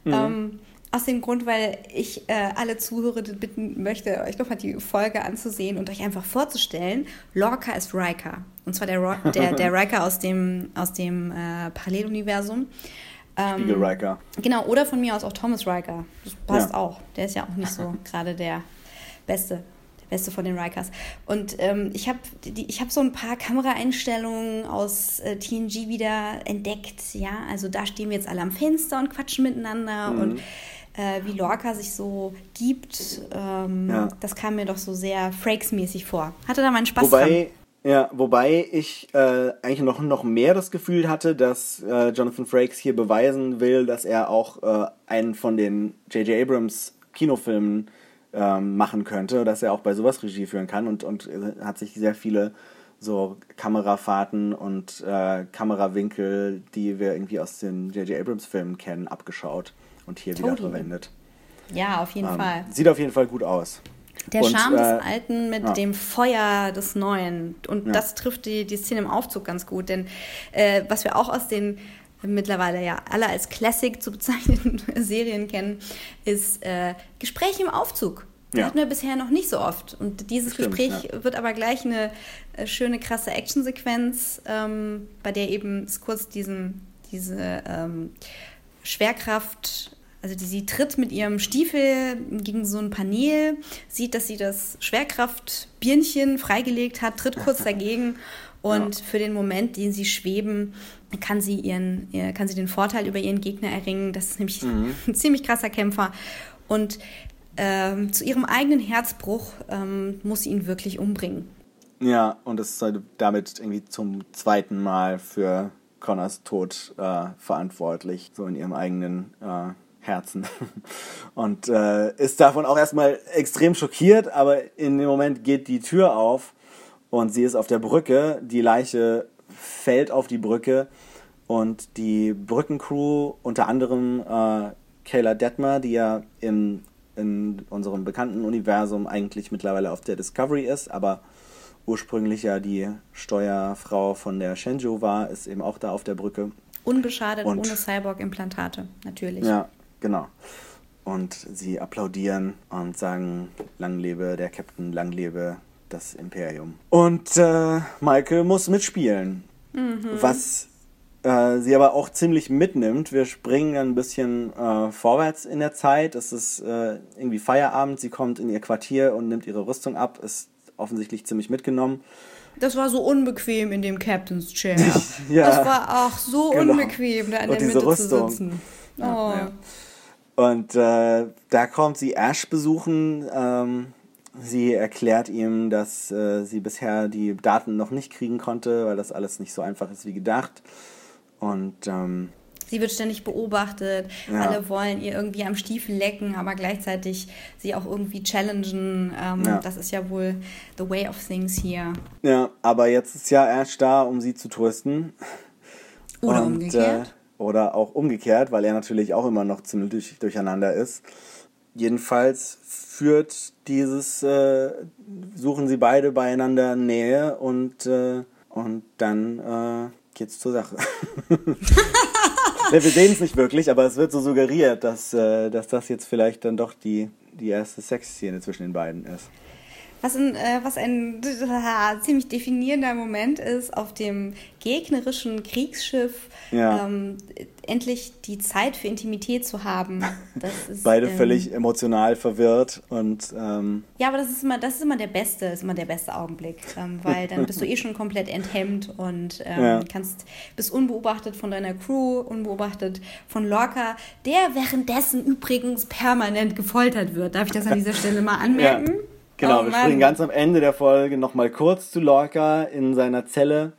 Ähm, aus dem Grund, weil ich äh, alle Zuhörer bitten möchte, euch nochmal die Folge anzusehen und euch einfach vorzustellen, Lorca ist Riker. Und zwar der, Ro der, der Riker aus dem, aus dem äh, Paralleluniversum. Ähm, Spiegel Riker. Genau, oder von mir aus auch Thomas Riker. Das passt Ja. auch. Der ist ja auch nicht so gerade der Beste. Der Beste von den Rikers. Und ähm, ich habe hab so ein paar Kameraeinstellungen aus äh, TNG wieder entdeckt. Ja, also da stehen wir jetzt alle am Fenster und quatschen miteinander Mhm. und äh, wie Lorca sich so gibt, ähm, Ja. das kam mir doch so sehr Frakes-mäßig vor. Hatte da meinen Spaß dran. Wobei, ja, wobei ich äh, eigentlich noch, noch mehr das Gefühl hatte, dass äh, Jonathan Frakes hier beweisen will, dass er auch äh, einen von den J.J. Abrams Kinofilmen ähm, machen könnte, dass er auch bei sowas Regie führen kann und, und äh, hat sich sehr viele so Kamerafahrten und äh, Kamerawinkel, die wir irgendwie aus den J.J. Abrams-Filmen kennen, abgeschaut und hier wieder Totally. verwendet. Ja, auf jeden Ähm, Fall. sieht auf jeden Fall gut aus. Der Und, Charme äh, des Alten mit ja. dem Feuer des Neuen. Und Ja. das trifft die, die Szene im Aufzug ganz gut. Denn äh, was wir auch aus den mittlerweile ja alle als Classic zu bezeichneten Serien kennen, ist äh, Gespräche im Aufzug. Ja. hatten wir bisher noch nicht so oft. Und dieses Stimmt, Gespräch ja. wird aber gleich eine äh, schöne, krasse Actionsequenz, ähm, bei der eben es kurz diesen, diese ähm, Schwerkraft, also die, sie tritt mit ihrem Stiefel gegen so ein Panel, sieht, dass sie das Schwerkraftbirnchen freigelegt hat, tritt kurz dagegen und für den Moment, den sie schweben, kann sie, ihren, ihr- kann sie den Vorteil über ihren Gegner erringen. Das ist nämlich ein ziemlich krasser Kämpfer. Und ähm, zu ihrem eigenen Herzbruch ähm, muss sie ihn wirklich umbringen. Ja, und ist halt damit irgendwie zum zweiten Mal für Connors Tod äh, verantwortlich, so in ihrem eigenen äh, Herzen. Und äh, ist davon auch erstmal extrem schockiert, aber in dem Moment geht die Tür auf und sie ist auf der Brücke. Die Leiche fällt auf die Brücke und die Brückencrew, unter anderem äh, Kayla Detmer, die ja im, in unserem bekannten Universum eigentlich mittlerweile auf der Discovery ist, aber ursprünglich ja die Steuerfrau von der Shenzhou war, ist eben auch da auf der Brücke. Unbeschadet, Und- ohne Cyborg-Implantate, natürlich. Ja, genau. Und sie applaudieren und sagen, lang lebe der Captain, lang lebe das Imperium. Und äh, Michael muss mitspielen. Was äh, sie aber auch ziemlich mitnimmt. Wir springen ein bisschen äh, vorwärts in der Zeit. Es ist äh, irgendwie Feierabend. Sie kommt in ihr Quartier und nimmt ihre Rüstung ab. Ist offensichtlich ziemlich mitgenommen. Das war so unbequem in dem Captain's Chair. Ja. Das war auch so Genau. unbequem, da in Und der diese Mitte Rüstung. zu sitzen. Oh. ja. Und äh, da kommt sie Ash besuchen. Ähm, sie erklärt ihm, dass äh, sie bisher die Daten noch nicht kriegen konnte, weil das alles nicht so einfach ist wie gedacht. Und ähm, Sie wird ständig beobachtet, Ja. alle wollen ihr irgendwie am Stiefel lecken, aber gleichzeitig sie auch irgendwie challengen. Ähm, Ja. Das ist ja wohl the way of things hier. ja, aber jetzt ist ja Ash da, um sie zu trösten. Oder Und, umgekehrt. Äh, oder auch umgekehrt, weil er natürlich auch immer noch ziemlich durch, durcheinander ist. Jedenfalls führt dieses, äh, suchen sie beide beieinander Nähe und, äh, und dann äh, geht's zur Sache. wir sehen es nicht wirklich, aber es wird so suggeriert, dass, äh, dass das jetzt vielleicht dann doch die, die erste Sexszene zwischen den beiden ist. Was ein, äh, was ein ziemlich definierender Moment ist, auf dem gegnerischen Kriegsschiff Ja. ähm, endlich die Zeit für Intimität zu haben. Ist, Beide ähm, völlig emotional verwirrt und ähm, Ja, aber das ist immer, das ist immer der beste, ist immer der beste Augenblick, ähm, weil dann bist du eh schon komplett enthemmt und ähm, Ja. kannst bist unbeobachtet von deiner Crew, unbeobachtet von Lorca, der währenddessen übrigens permanent gefoltert wird. Darf ich das an dieser Stelle mal anmerken? Genau, Oh wir springen ganz am Ende der Folge nochmal kurz zu Lorca in seiner Zelle,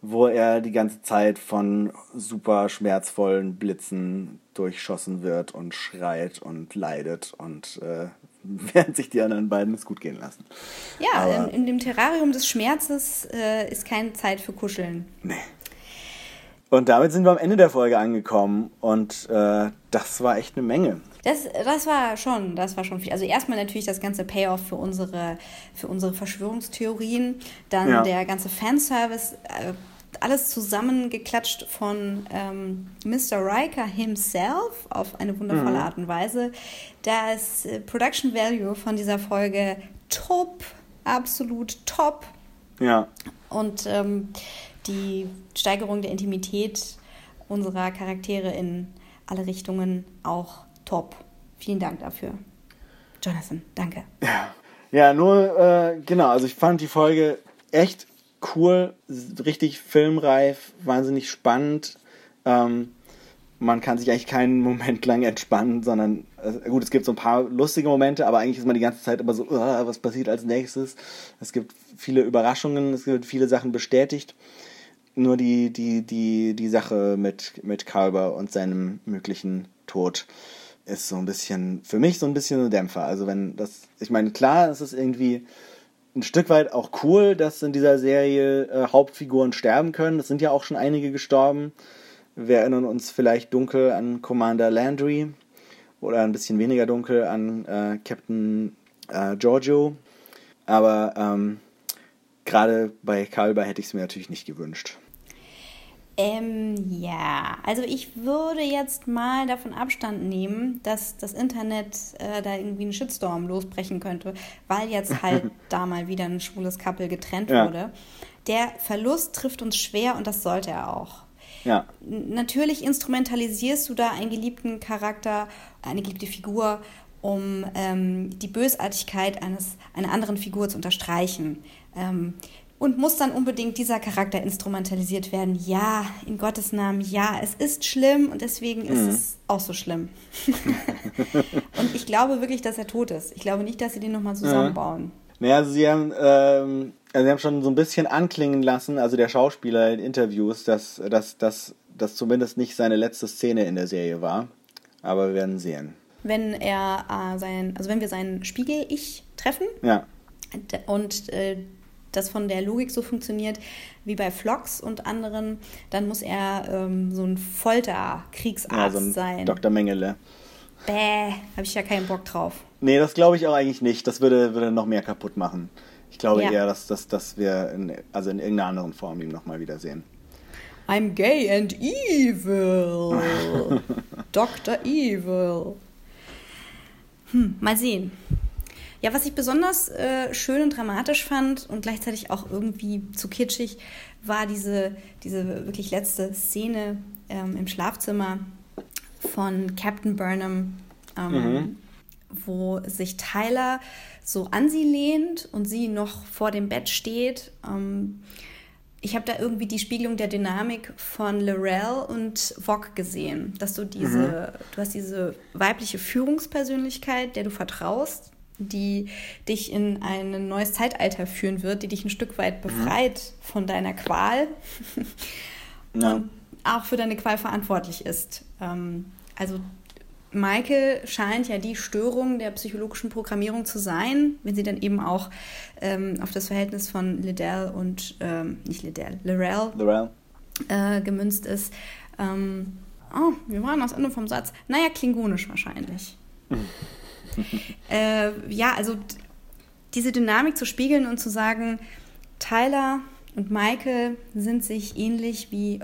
wo er die ganze Zeit von super schmerzvollen Blitzen durchschossen wird und schreit und leidet und äh, während sich die anderen beiden es gut gehen lassen. Ja, in, in dem Terrarium des Schmerzes äh, ist keine Zeit für Kuscheln. Nee. Und damit sind wir am Ende der Folge angekommen und äh, das war echt eine Menge. Das, das war schon, das war schon viel. Also erstmal natürlich das ganze Payoff für unsere, für unsere Verschwörungstheorien, dann Ja. der ganze Fanservice, äh, alles zusammengeklatscht von ähm, Mr. Riker himself auf eine wundervolle Art und Weise. Das äh, Production Value von dieser Folge top, absolut top. Ja, Und ähm, die Steigerung der Intimität unserer Charaktere in alle Richtungen auch top. Vielen Dank dafür. Jonathan, danke. Ja, nur, äh, genau, also ich fand die Folge echt cool, richtig filmreif, wahnsinnig spannend. Ähm, man kann sich eigentlich keinen Moment lang entspannen, sondern, äh, gut, es gibt so ein paar lustige Momente, aber eigentlich ist man die ganze Zeit immer so, "Uh, was passiert als nächstes? Es gibt viele Überraschungen, es wird viele Sachen bestätigt. Nur die, die, die, die Sache mit, mit Kalber und seinem möglichen Tod ist so ein bisschen, für mich so ein bisschen ein Dämpfer. Also wenn das, ich meine, klar, es ist irgendwie ein Stück weit auch cool, dass in dieser Serie äh, Hauptfiguren sterben können. Es sind ja auch schon einige gestorben. Wir erinnern uns vielleicht dunkel an Commander Landry oder ein bisschen weniger dunkel an äh, Captain äh, Giorgio. Aber ähm, gerade bei Kalber hätte ich es mir natürlich nicht gewünscht. Ähm, ja, also ich würde jetzt mal davon Abstand nehmen, dass das Internet äh, da irgendwie einen Shitstorm losbrechen könnte, weil jetzt halt da mal wieder ein schwules Couple getrennt ja. wurde. Der Verlust trifft uns schwer und das sollte er auch. Ja. Natürlich instrumentalisierst du da einen geliebten Charakter, eine geliebte Figur, um ähm, die Bösartigkeit eines, einer anderen Figur zu unterstreichen. Ähm, und muss dann unbedingt dieser Charakter instrumentalisiert werden. Ja, in Gottes Namen, ja, es ist schlimm und deswegen ist mhm. es auch so schlimm. und ich glaube wirklich, dass er tot ist. Ich glaube nicht, dass sie den nochmal zusammenbauen. Naja, also sie haben, ähm, also sie haben schon so ein bisschen anklingen lassen, also der Schauspieler in Interviews, dass das dass, dass zumindest nicht seine letzte Szene in der Serie war. Aber wir werden sehen. Wenn er äh, sein, also wenn wir seinen Spiegel-Ich treffen ja. und äh, das von der Logik so funktioniert wie bei Flox und anderen, dann muss er ähm, so ein Folter-Kriegsarzt ja, so sein. Dr. Mengele. Bäh, habe ich ja keinen Bock drauf. Nee, das glaube ich auch eigentlich nicht. Das würde, würde noch mehr kaputt machen. Ich glaube ja. eher, dass, dass, dass wir in, also in irgendeiner anderen Form ihn nochmal wiedersehen. I'm gay and evil. Dr. Evil. Hm, mal sehen. Ja, was ich besonders äh, schön und dramatisch fand und gleichzeitig auch irgendwie zu kitschig, war diese, diese wirklich letzte Szene ähm, im Schlafzimmer von Captain Burnham, ähm, mhm. wo sich Tyler so an sie lehnt und sie noch vor dem Bett steht. Ähm, ich habe da irgendwie die Spiegelung der Dynamik von Lorel und Vogue gesehen, dass du diese, mhm. du hast diese weibliche Führungspersönlichkeit, der du vertraust, die dich in ein neues Zeitalter führen wird, die dich ein Stück weit mhm. befreit mhm. von deiner Qual ja. und auch für deine Qual verantwortlich ist. Ähm, also Michael scheint ja die Störung der psychologischen Programmierung zu sein, wenn sie dann eben auch ähm, auf das Verhältnis von Liddell und, ähm, nicht Liddell, Lorel, Lorel. Äh, gemünzt ist. Ähm, oh, wir waren das Ende vom Satz. Naja, klingonisch wahrscheinlich. äh, ja, also diese Dynamik zu spiegeln und zu sagen, Tyler und Michael sind sich ähnlich wie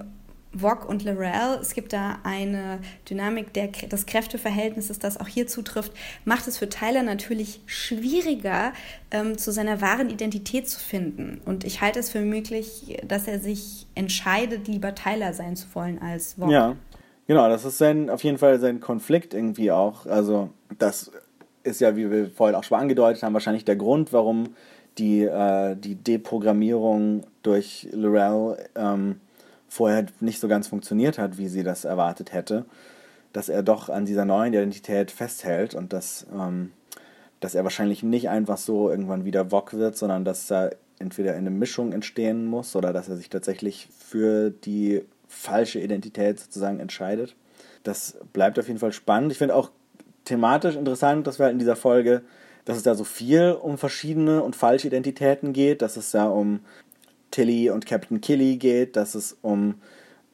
Vogue und Lorel. Es gibt da eine Dynamik der, des Kräfteverhältnisses, das auch hier zutrifft, macht es für Tyler natürlich schwieriger, ähm, zu seiner wahren Identität zu finden. Und ich halte es für möglich, dass er sich entscheidet, lieber Tyler sein zu wollen als Vogue. Ja, genau, das ist sein, auf jeden Fall sein Konflikt irgendwie auch. Also das ist ja, wie wir vorhin auch schon angedeutet haben, wahrscheinlich der Grund, warum die, äh, die Deprogrammierung durch Lorel ähm, vorher nicht so ganz funktioniert hat, wie sie das erwartet hätte. Dass er doch an dieser neuen Identität festhält und dass, ähm, dass er wahrscheinlich nicht einfach so irgendwann wieder Wok wird, sondern dass da entweder eine Mischung entstehen muss oder dass er sich tatsächlich für die falsche Identität sozusagen entscheidet. Das bleibt auf jeden Fall spannend. Ich finde auch thematisch interessant, dass wir halt in dieser Folge, dass es da so viel um verschiedene und falsche Identitäten geht, dass es da um Tilly und Captain Killy geht, dass es um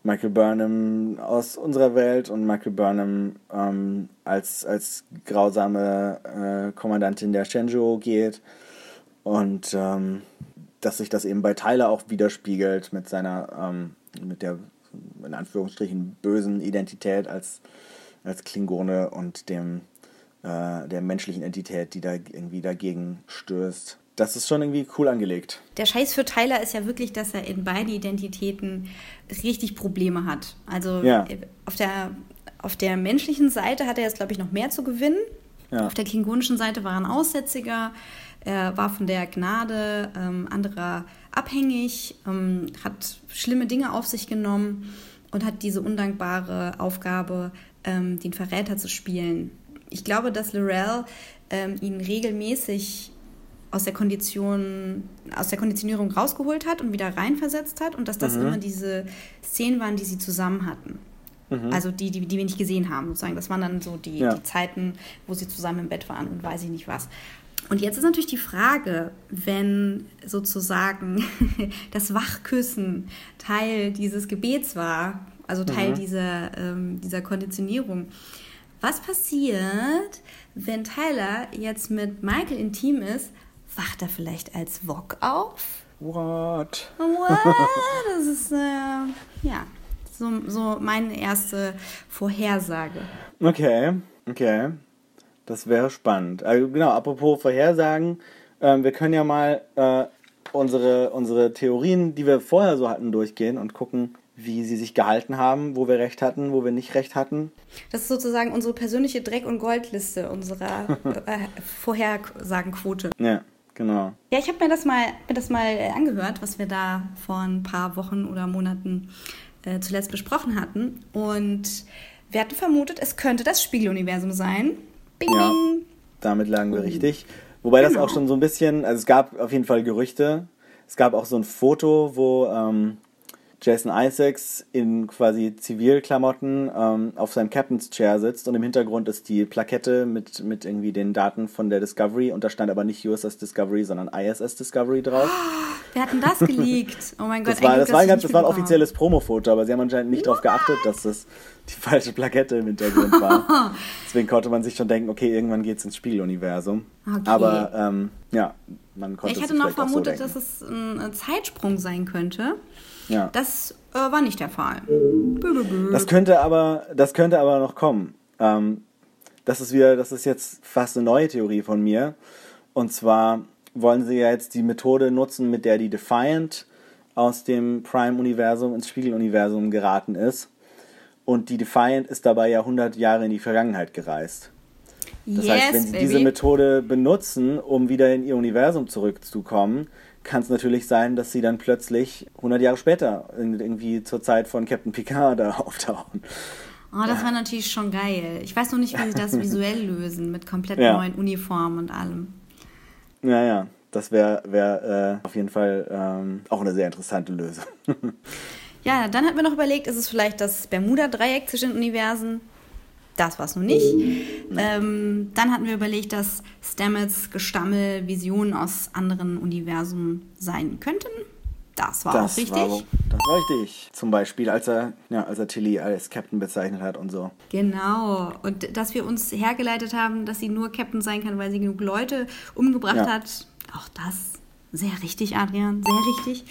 Michael Burnham aus unserer Welt und Michael Burnham ähm, als, als grausame äh, Kommandantin der Shenzhou geht. Und ähm, dass sich das eben bei Tyler auch widerspiegelt mit seiner, ähm, mit der in Anführungsstrichen bösen Identität als als Klingone und dem äh, der menschlichen Entität, die da irgendwie dagegen stößt. Das ist schon irgendwie cool angelegt. Der Scheiß für Tyler ist ja wirklich, dass er in beiden Identitäten richtig Probleme hat. Also ja. auf, der, auf der menschlichen Seite hat er jetzt, glaube ich, noch mehr zu gewinnen. Ja. Auf der klingonischen Seite war er ein Aussätziger. Er war von der Gnade ähm, anderer abhängig, ähm, hat schlimme Dinge auf sich genommen und hat diese undankbare Aufgabe ähm, den Verräter zu spielen. Ich glaube, dass Lorel ähm, ihn regelmäßig aus der Kondition, aus der Konditionierung rausgeholt hat und wieder reinversetzt hat und dass das mhm. immer diese Szenen waren, die sie zusammen hatten. Mhm. Also die, die, die wir nicht gesehen haben, sozusagen. Das waren dann so die, ja. die Zeiten, wo sie zusammen im Bett waren und weiß ich nicht was. Und jetzt ist natürlich die Frage, wenn sozusagen das Wachküssen Teil dieses Gebets war, also Teil Mhm. dieser, ähm, dieser Konditionierung. Was passiert, wenn Tyler jetzt mit Michael intim ist? Wacht er vielleicht als Wok auf? What? What? Das ist, äh, ja, so, so meine erste Vorhersage. Okay, okay. Das wäre spannend. Also genau, apropos Vorhersagen, ähm, wir können ja mal äh, unsere, unsere Theorien, die wir vorher so hatten, durchgehen und gucken, wie sie sich gehalten haben, wo wir recht hatten, wo wir nicht recht hatten. Das ist sozusagen unsere persönliche Dreck- und Goldliste unserer äh, Vorhersagenquote. Ja, genau. Ja, ich habe mir das mal, mir das mal angehört, was wir da vor ein paar Wochen oder Monaten äh, zuletzt besprochen hatten. Und wir hatten vermutet, es könnte das Spiegeluniversum sein. Bing, Ja. Damit lagen wir richtig. Wobei das Genau. auch schon so ein bisschen, also es gab auf jeden Fall Gerüchte. Es gab auch so ein Foto, wo ähm, Jason Isaacs in quasi Zivilklamotten ähm, auf seinem Captain's Chair sitzt und im Hintergrund ist die Plakette mit, mit irgendwie den Daten von der Discovery und da stand aber nicht USS Discovery, sondern ISS Discovery drauf. Wer hat denn das geleakt? Oh mein Gott, Das war, ein das war, ein ganz, das war ein offizielles Promofoto, aber sie haben anscheinend nicht darauf geachtet, dass das die falsche Plakette im Hintergrund war. Deswegen konnte man sich schon denken, okay, irgendwann geht es ins Spiegeluniversum. Okay. Aber ähm, ja, man konnte ich hatte noch so vermutet, denken. dass es ein Zeitsprung sein könnte. Ja. Das äh, war nicht der Fall. Das könnte aber, das könnte aber noch kommen. Ähm, das ist wieder, das ist jetzt fast eine neue Theorie von mir. Und zwar wollen sie ja jetzt die Methode nutzen, mit der die Defiant aus dem Prime-Universum ins Spiegeluniversum geraten ist. Und die Defiant ist dabei ja 100 Jahre in die Vergangenheit gereist. Das yes, heißt, wenn sie baby. diese Methode benutzen, um wieder in ihr Universum zurückzukommen, kann es natürlich sein, dass sie dann plötzlich 100 Jahre später irgendwie zur Zeit von Captain Picard da auftauchen. Oh, das war natürlich schon geil. Ich weiß noch nicht, wie sie das visuell lösen, mit komplett Ja. neuen Uniformen und allem. Naja, das wäre wär, äh, auf jeden Fall ähm, auch eine sehr interessante Lösung. Ja, dann hat mir noch überlegt, ist es vielleicht das Bermuda-Dreieck zwischen den Universen? Das war es nun nicht. Ähm, dann hatten wir überlegt, dass Stamets Gestammel Visionen aus anderen Universen sein könnten. Das war auch richtig. War, das war richtig. Zum Beispiel, als er, ja, als er Tilly als Captain bezeichnet hat und so. Genau. Und dass wir uns hergeleitet haben, dass sie nur Captain sein kann, weil sie genug Leute umgebracht Ja. hat. Auch das sehr richtig, Adrian. Sehr richtig.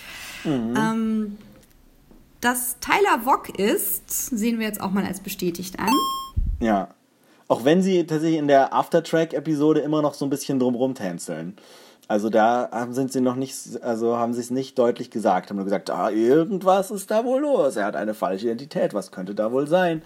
Mhm. Ähm, dass Tyler Wock ist, sehen wir jetzt auch mal als bestätigt an. Ja. Auch wenn sie tatsächlich in der Aftertrack-Episode immer noch so ein bisschen drumrum tänzeln. Also da haben sind sie noch nicht, also haben sie es nicht deutlich gesagt, haben nur gesagt, ah, irgendwas ist da wohl los. Er hat eine falsche Identität, was könnte da wohl sein?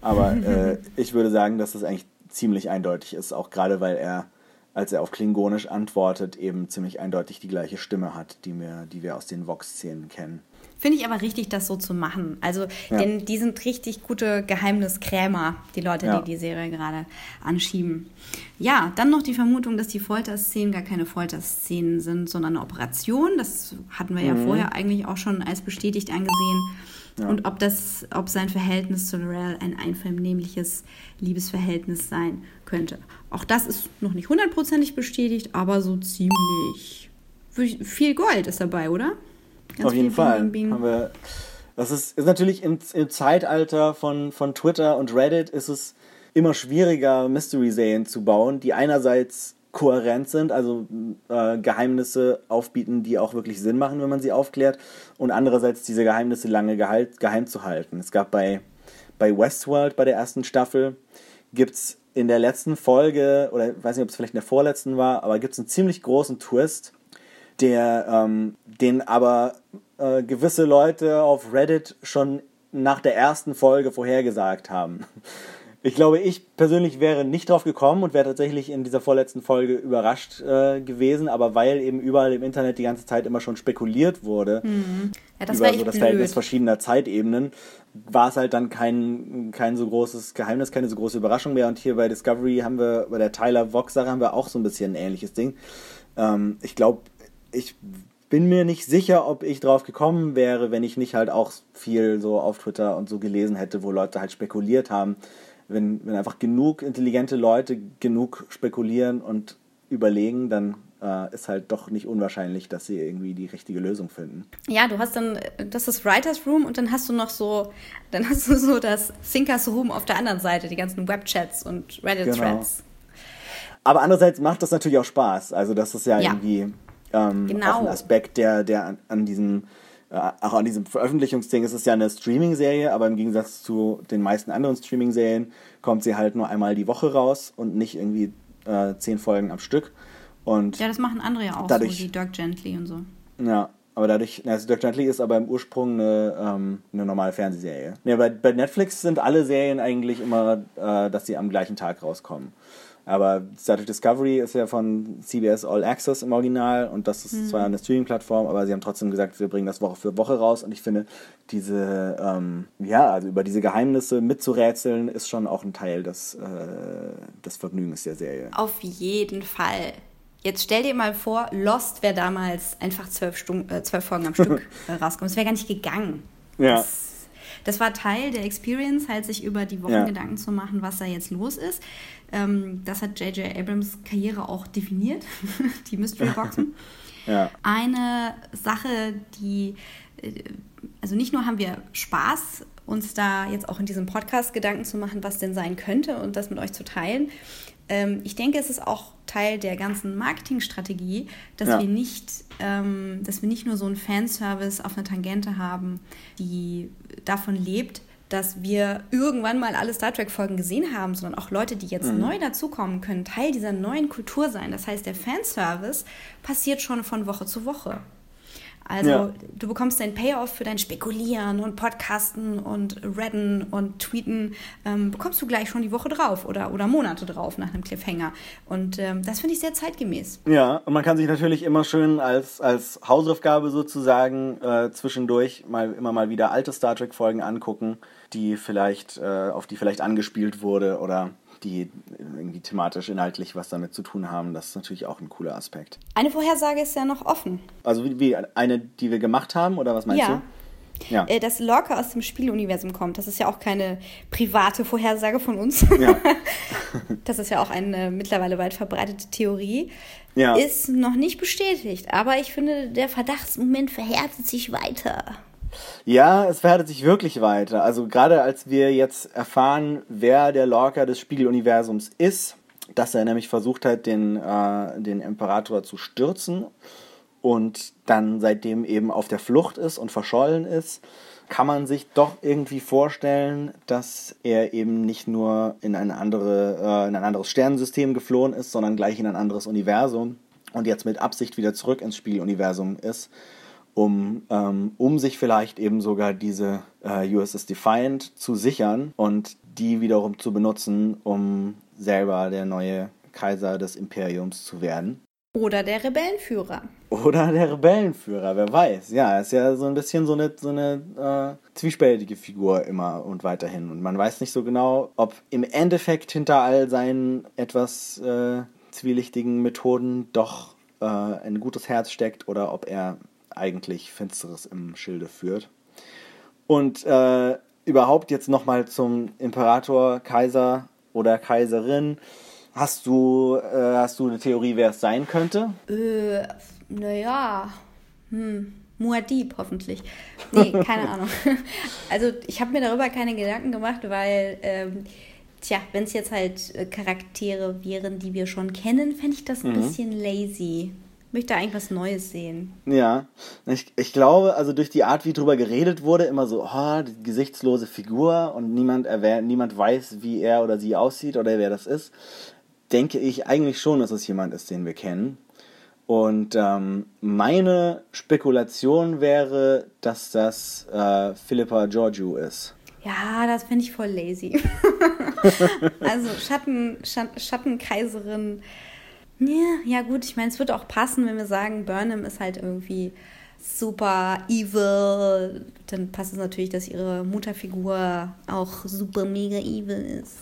Aber äh, ich würde sagen, dass das eigentlich ziemlich eindeutig ist, auch gerade weil er, als er auf Klingonisch antwortet, eben ziemlich eindeutig die gleiche Stimme hat, die wir, die wir aus den Vox-Szenen kennen. Finde ich aber richtig, das so zu machen. Also, Ja. denn die sind richtig gute Geheimniskrämer, die Leute, Ja. die die Serie gerade anschieben. Ja, dann noch die Vermutung, dass die Folterszenen gar keine Folterszenen sind, sondern eine Operation. Das hatten wir ja Mhm. vorher eigentlich auch schon als bestätigt angesehen. Und ob das, ob sein Verhältnis zu Lorel ein einvernehmliches Liebesverhältnis sein könnte. Auch das ist noch nicht hundertprozentig bestätigt, aber so ziemlich. Viel Gold ist dabei, oder? Ganz Auf jeden Fall. Bing, wir, das ist, ist natürlich im, im Zeitalter von, von Twitter und Reddit ist es immer schwieriger, Mystery-Serien zu bauen, die einerseits kohärent sind, also äh, Geheimnisse aufbieten, die auch wirklich Sinn machen, wenn man sie aufklärt, und andererseits diese Geheimnisse lange gehalt, geheim zu halten. Es gab bei, bei Westworld, bei der ersten Staffel, gibt es in der letzten Folge, oder ich weiß nicht, ob es vielleicht in der vorletzten war, aber gibt es einen ziemlich großen Twist, der ähm, den aber äh, gewisse Leute auf Reddit schon nach der ersten Folge vorhergesagt haben. Ich glaube, ich persönlich wäre nicht drauf gekommen und wäre tatsächlich in dieser vorletzten Folge überrascht äh, gewesen, aber weil eben überall im Internet die ganze Zeit immer schon spekuliert wurde Ja, das über so das blöd. Verhältnis verschiedener Zeitebenen, war es halt dann kein, kein so großes Geheimnis, keine so große Überraschung mehr. Und hier bei Discovery haben wir, bei der Tyler Vox-Sache haben wir auch so ein bisschen ein ähnliches Ding. Ähm, ich glaube, ich bin mir nicht sicher, ob ich drauf gekommen wäre, wenn ich nicht halt auch viel so auf Twitter und so gelesen hätte, wo Leute halt spekuliert haben. Wenn, wenn einfach genug intelligente Leute genug spekulieren und überlegen, dann äh, ist halt doch nicht unwahrscheinlich, dass sie irgendwie die richtige Lösung finden. Ja, du hast dann, das ist Writers Room und dann hast du noch so, dann hast du so das Thinkers Room auf der anderen Seite, die ganzen Webchats und Reddit-Threads. Genau. Aber andererseits macht das natürlich auch Spaß. Also das ist ja, Ja. irgendwie ähm, Genau. auch ein Aspekt, der, der an, an diesem äh, auch an diesem Veröffentlichungsding ist es ja eine Streaming-Serie, aber im Gegensatz zu den meisten anderen Streaming-Serien kommt sie halt nur einmal die Woche raus und nicht irgendwie äh, zehn Folgen am Stück. Und Ja, das machen andere ja auch Dadurch- so, wie Dirk Gently und so. Ja, aber dadurch, also Dirk Gently ist aber im Ursprung eine, ähm, eine normale Fernsehserie. Ja, bei, bei Netflix sind alle Serien eigentlich immer, äh, dass sie am gleichen Tag rauskommen. Aber Star Trek Discovery ist ja von CBS All Access im Original und das ist zwar eine Streaming-Plattform, aber sie haben trotzdem gesagt, wir bringen das Woche für Woche raus und ich finde, diese, ähm, ja, also über diese Geheimnisse mitzurätseln, ist schon auch ein Teil des, äh, des Vergnügens der Serie. Auf jeden Fall. Jetzt stell dir mal vor, Lost wäre damals einfach zwölf, Stunden, äh, zwölf Folgen am Stück äh, rausgekommen. Es wäre gar nicht gegangen. Ja. Das, das war Teil der Experience, halt sich über die Wochen Ja. Gedanken zu machen, was da jetzt los ist. Ähm, das hat J.J. Abrams Karriere auch definiert, die Mystery Boxen. Ja. Eine Sache, die, äh, also nicht nur haben wir Spaß, uns da jetzt auch in diesem Podcast Gedanken zu machen, was denn sein könnte und das mit euch zu teilen. Ähm, ich denke, es ist auch Teil der ganzen Marketingstrategie, dass Ja. wir nicht, ähm, dass wir nicht nur so einen Fanservice auf einer Tangente haben, die davon lebt, dass wir irgendwann mal alle Star Trek-Folgen gesehen haben, sondern auch Leute, die jetzt neu dazukommen, können Teil dieser neuen Kultur sein. Das heißt, der Fanservice passiert schon von Woche zu Woche. Also Ja. du bekommst dein Payoff für dein Spekulieren und Podcasten und Redden und Tweeten, ähm, bekommst du gleich schon die Woche drauf oder, oder Monate drauf nach einem Cliffhanger. Und ähm, das finde ich sehr zeitgemäß. Ja, und man kann sich natürlich immer schön als, als Hausaufgabe sozusagen äh, zwischendurch mal immer mal wieder alte Star Trek Folgen angucken, die vielleicht äh, auf die vielleicht angespielt wurde oder die irgendwie thematisch inhaltlich was damit zu tun haben. Das ist natürlich auch ein cooler Aspekt. Eine Vorhersage ist ja noch offen. Also wie, wie eine, die wir gemacht haben oder was meinst Ja. du? Ja. Äh, dass Lorca aus dem Spieluniversum kommt, das ist ja auch keine private Vorhersage von uns. Ja. Das ist ja auch eine mittlerweile weit verbreitete Theorie. Ja. Ist noch nicht bestätigt, aber ich finde, der Verdachtsmoment verhärtet sich weiter. Ja, es verhärtet sich wirklich weiter. Also gerade als wir jetzt erfahren, wer der Lorca des Spiegeluniversums ist, dass er nämlich versucht hat, den, äh, den Imperator zu stürzen und dann seitdem eben auf der Flucht ist und verschollen ist, kann man sich doch irgendwie vorstellen, dass er eben nicht nur in, eine andere, äh, in ein anderes Sternensystem geflohen ist, sondern gleich in ein anderes Universum und jetzt mit Absicht wieder zurück ins Spieluniversum ist um, ähm, um sich vielleicht eben sogar diese äh, USS Defiant zu sichern und die wiederum zu benutzen, um selber der neue Kaiser des Imperiums zu werden. Oder der Rebellenführer. Oder der Rebellenführer, wer weiß. Ja, er ist ja so ein bisschen so eine, so eine äh, zwiespältige Figur immer und weiterhin. Und man weiß nicht so genau, ob im Endeffekt hinter all seinen etwas äh, zwielichtigen Methoden doch äh, ein gutes Herz steckt oder ob er eigentlich Finsteres im Schilde führt. Und äh, überhaupt jetzt nochmal zum Imperator, Kaiser oder Kaiserin. Hast du, äh, hast du eine Theorie, wer es sein könnte? Äh, naja, hm, Muad'Dib hoffentlich. Nee, keine Ahnung. Also ich habe mir darüber keine Gedanken gemacht, weil, ähm, tja, wenn es jetzt halt äh, Charaktere wären, die wir schon kennen, fände ich das ein bisschen lazy. Möchte eigentlich was Neues sehen. Ja, ich, ich glaube, also durch die Art, wie drüber geredet wurde, immer so, oh, die gesichtslose Figur und niemand, erwähnt, niemand weiß, wie er oder sie aussieht oder wer das ist, denke ich eigentlich schon, dass es jemand ist, den wir kennen. Und ähm, meine Spekulation wäre, dass das äh, Philippa Georgiou ist. Ja, das finde ich voll lazy. also Schatten, Schattenkaiserin. Ja, ja gut, ich meine, es wird auch passen, wenn wir sagen, Burnham ist halt irgendwie super evil. Dann passt es natürlich, dass ihre Mutterfigur auch super mega evil ist.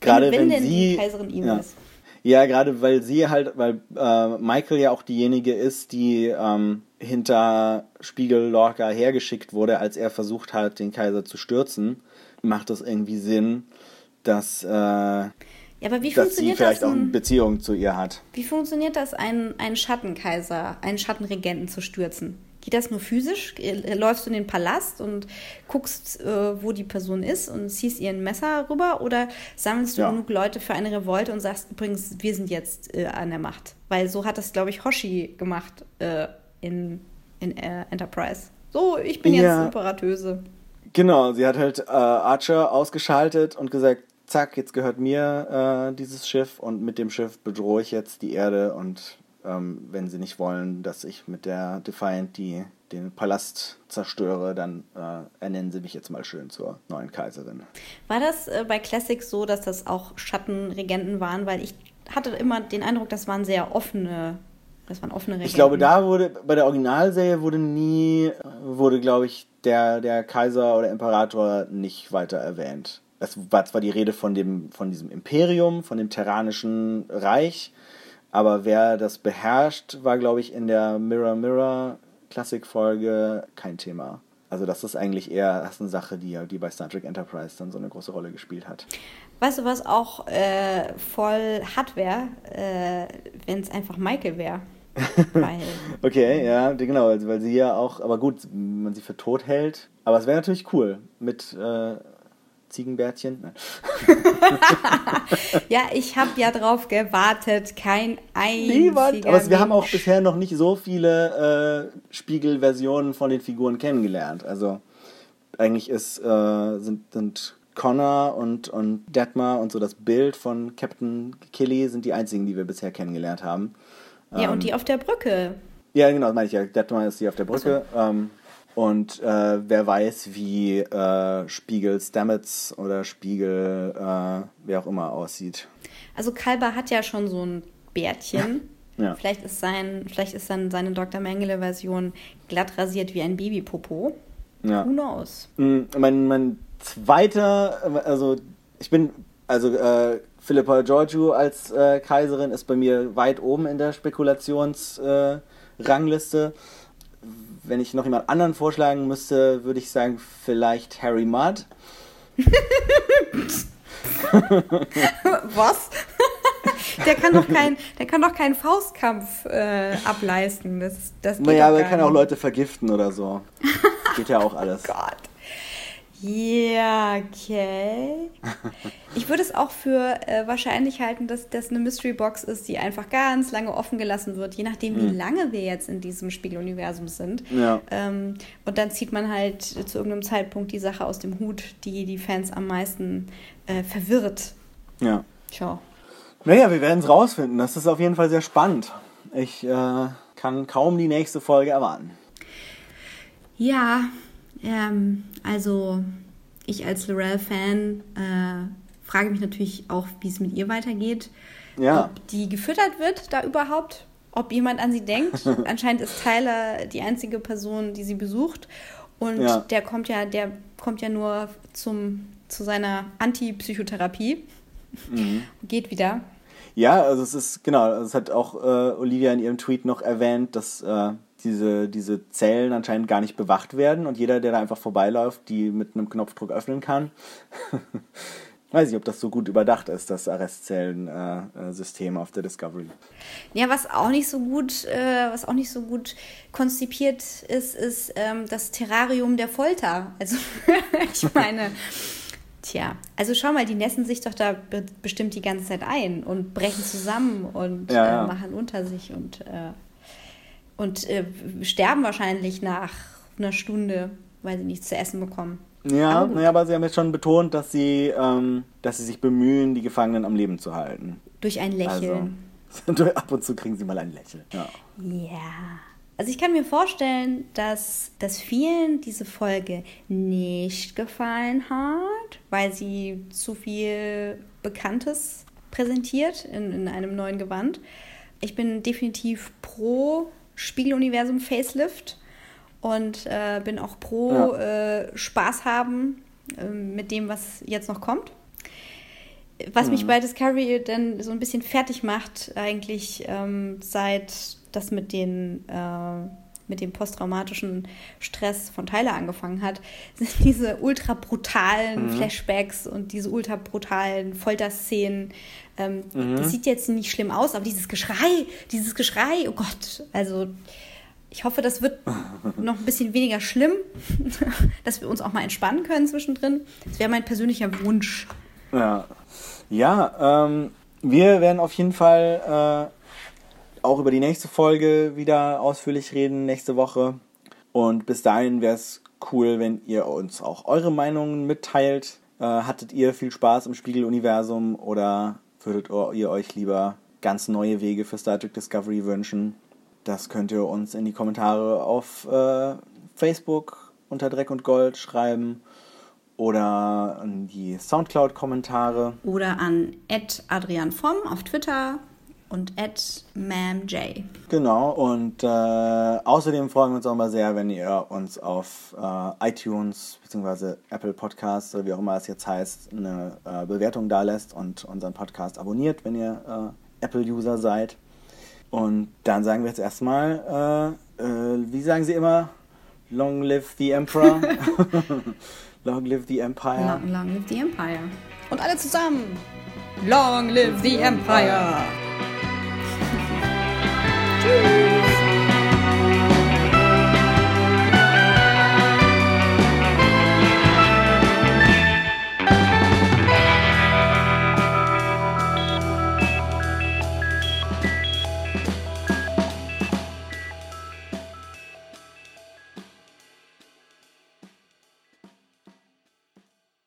Gerade wenn, denn sie die Kaiserin evil ja. ist. Ja, gerade weil sie halt, weil äh, Michael ja auch diejenige ist, die ähm, hinter Spiegel Lorca hergeschickt wurde, als er versucht hat, den Kaiser zu stürzen, macht das irgendwie Sinn, dass äh, Ja, aber wie dass sie funktioniert vielleicht das auch eine? Beziehung zu ihr hat. Wie funktioniert das, einen, einen Schattenkaiser, einen Schattenregenten zu stürzen? Geht das nur physisch? Äh, Läufst du in den Palast und guckst, äh, wo die Person ist und ziehst ihr ein Messer rüber? Oder sammelst du Ja. genug Leute für eine Revolte und sagst übrigens, wir sind jetzt äh, an der Macht? Weil so hat das, glaube ich, Hoshi gemacht äh, in, in äh, Enterprise. So, ich bin Ja. jetzt Imperatöse. Genau, sie hat halt äh, Archer ausgeschaltet und gesagt, zack, jetzt gehört mir äh, dieses Schiff und mit dem Schiff bedrohe ich jetzt die Erde und ähm, wenn sie nicht wollen, dass ich mit der Defiant die, den Palast zerstöre, dann äh, ernennen sie mich jetzt mal schön zur neuen Kaiserin. War das äh, bei Classics so, dass das auch Schattenregenten waren? Weil ich hatte immer den Eindruck, das waren sehr offene, das waren offene Regenten. Ich glaube, da wurde, bei der Originalserie wurde nie, wurde, glaube ich, der, der Kaiser oder Imperator nicht weiter erwähnt. Es war zwar die Rede von, dem, von diesem Imperium, von dem Terranischen Reich, aber wer das beherrscht, war, glaube ich, in der Mirror Mirror Klassikfolge kein Thema. Also das ist eigentlich eher das ist eine Sache, die, die bei Star Trek Enterprise dann so eine große Rolle gespielt hat. Weißt du, was auch äh, voll hart wäre, äh, wenn es einfach Michael wäre? Okay, ja, genau, weil sie ja auch, aber gut, man sie für tot hält. Aber es wäre natürlich cool mit äh, Ziegenbärtchen. Nein. ja, ich habe ja drauf gewartet, kein Niemand. einziger Aber wir haben auch bisher noch nicht so viele äh, Spiegelversionen von den Figuren kennengelernt. Also eigentlich ist, äh, sind, sind Connor und, und Detmar und so das Bild von Captain Killy sind die einzigen, die wir bisher kennengelernt haben. Ja, Ähm, und die auf der Brücke. Ja, genau, das meine ich ja. Detmar ist hier auf der Brücke. Ähm, und äh, wer weiß, wie äh, Spiegel Stamets oder Spiegel, äh, wer auch immer aussieht. Also Kalber hat ja schon so ein Bärtchen. Ja. Vielleicht ist sein, vielleicht ist dann seine Dr. Mengele-Version glatt rasiert wie ein Babypopo. Ja. Who knows? Mm, Mein, mein zweiter, also ich bin, also äh, Philippa Georgiou als äh, Kaiserin ist bei mir weit oben in der Spekulationsrangliste. Äh, Rangliste. Wenn ich noch jemand anderen vorschlagen müsste, würde ich sagen, vielleicht Harry Mudd. Was? der kann doch kein, der kann doch keinen Faustkampf äh, ableisten. Das, das geht Naja, aber er kann auch. Leute vergiften oder so. Geht ja auch alles. Gott. Ja, okay. Ich würde es auch für äh, wahrscheinlich halten, dass das eine Mystery Box ist, die einfach ganz lange offen gelassen wird, je nachdem, wie lange wir jetzt in diesem Spiegeluniversum sind. Ja. Ähm, und dann zieht man halt zu irgendeinem Zeitpunkt die Sache aus dem Hut, die die Fans am meisten äh, verwirrt. Ja. Tja. Naja, wir werden es rausfinden. Das ist auf jeden Fall sehr spannend. Ich äh, kann kaum die nächste Folge erwarten. Ja, ähm, also ich als Lorel-Fan äh, frage mich natürlich auch, wie es mit ihr weitergeht. Ja. Ob die gefüttert wird da überhaupt, ob jemand an sie denkt. Anscheinend ist Tyler die einzige Person, die sie besucht. Und Ja. der kommt ja, der kommt ja nur zum, zu seiner Antipsychotherapie. Mhm. Geht wieder. Ja, also es ist, genau, es hat auch äh, Olivia in ihrem Tweet noch erwähnt, dass äh, diese, diese Zellen anscheinend gar nicht bewacht werden und jeder, der da einfach vorbeiläuft, die mit einem Knopfdruck öffnen kann. Weiß nicht, ob das so gut überdacht ist, das Arrestzellen-System auf der Discovery. Ja, was auch nicht so gut, äh, was auch nicht so gut konzipiert ist, ist ähm, das Terrarium der Folter. Also ich meine, tja, also schau mal, die nässen sich doch da be bestimmt die ganze Zeit ein und brechen zusammen und Ja, äh, ja. machen unter sich und äh, und äh, sterben wahrscheinlich nach einer Stunde, weil sie nichts zu essen bekommen. Ja, Aber naja, aber sie haben jetzt schon betont, dass sie, ähm, dass sie sich bemühen, die Gefangenen am Leben zu halten. Durch ein Lächeln. Also, ab und zu kriegen sie mal ein Lächeln. Ja. Ja. Also ich kann mir vorstellen, dass, dass vielen diese Folge nicht gefallen hat, weil sie zu viel Bekanntes präsentiert in, in einem neuen Gewand. Ich bin definitiv pro Spiegeluniversum Facelift und äh, bin auch pro äh, Spaß haben äh, mit dem, was jetzt noch kommt. Was mich bei Discovery dann so ein bisschen fertig macht, eigentlich ähm, seit das mit den äh, mit dem posttraumatischen Stress von Tyler angefangen hat, sind diese ultra brutalen mhm. Flashbacks und diese ultra brutalen Folterszenen. Ähm, mhm. Das sieht jetzt nicht schlimm aus, aber dieses Geschrei, dieses Geschrei, oh Gott, also ich hoffe, das wird noch ein bisschen weniger schlimm, dass wir uns auch mal entspannen können zwischendrin. Das wäre mein persönlicher Wunsch. Ja, ja ähm, wir werden auf jeden Fall äh, auch über die nächste Folge wieder ausführlich reden, nächste Woche. Und bis dahin wäre es cool, wenn ihr uns auch eure Meinungen mitteilt. Äh, hattet ihr viel Spaß im Spiegeluniversum oder würdet ihr euch lieber ganz neue Wege für Star Trek Discovery wünschen? Das könnt ihr uns in die Kommentare auf äh, Facebook unter Dreck und Gold schreiben oder an die Soundcloud-Kommentare. Oder an Adrian Vom auf Twitter und MamJ. Genau, und äh, außerdem freuen wir uns auch mal sehr, wenn ihr uns auf äh, iTunes bzw. Apple Podcasts oder wie auch immer es jetzt heißt, eine äh, Bewertung da lässt und unseren Podcast abonniert, wenn ihr äh, Apple-User seid. Und dann sagen wir jetzt erstmal, äh, äh, wie sagen Sie immer? Long live the Emperor. long live the Empire. Long, long live the Empire. Und alle zusammen. Long live the Empire. you.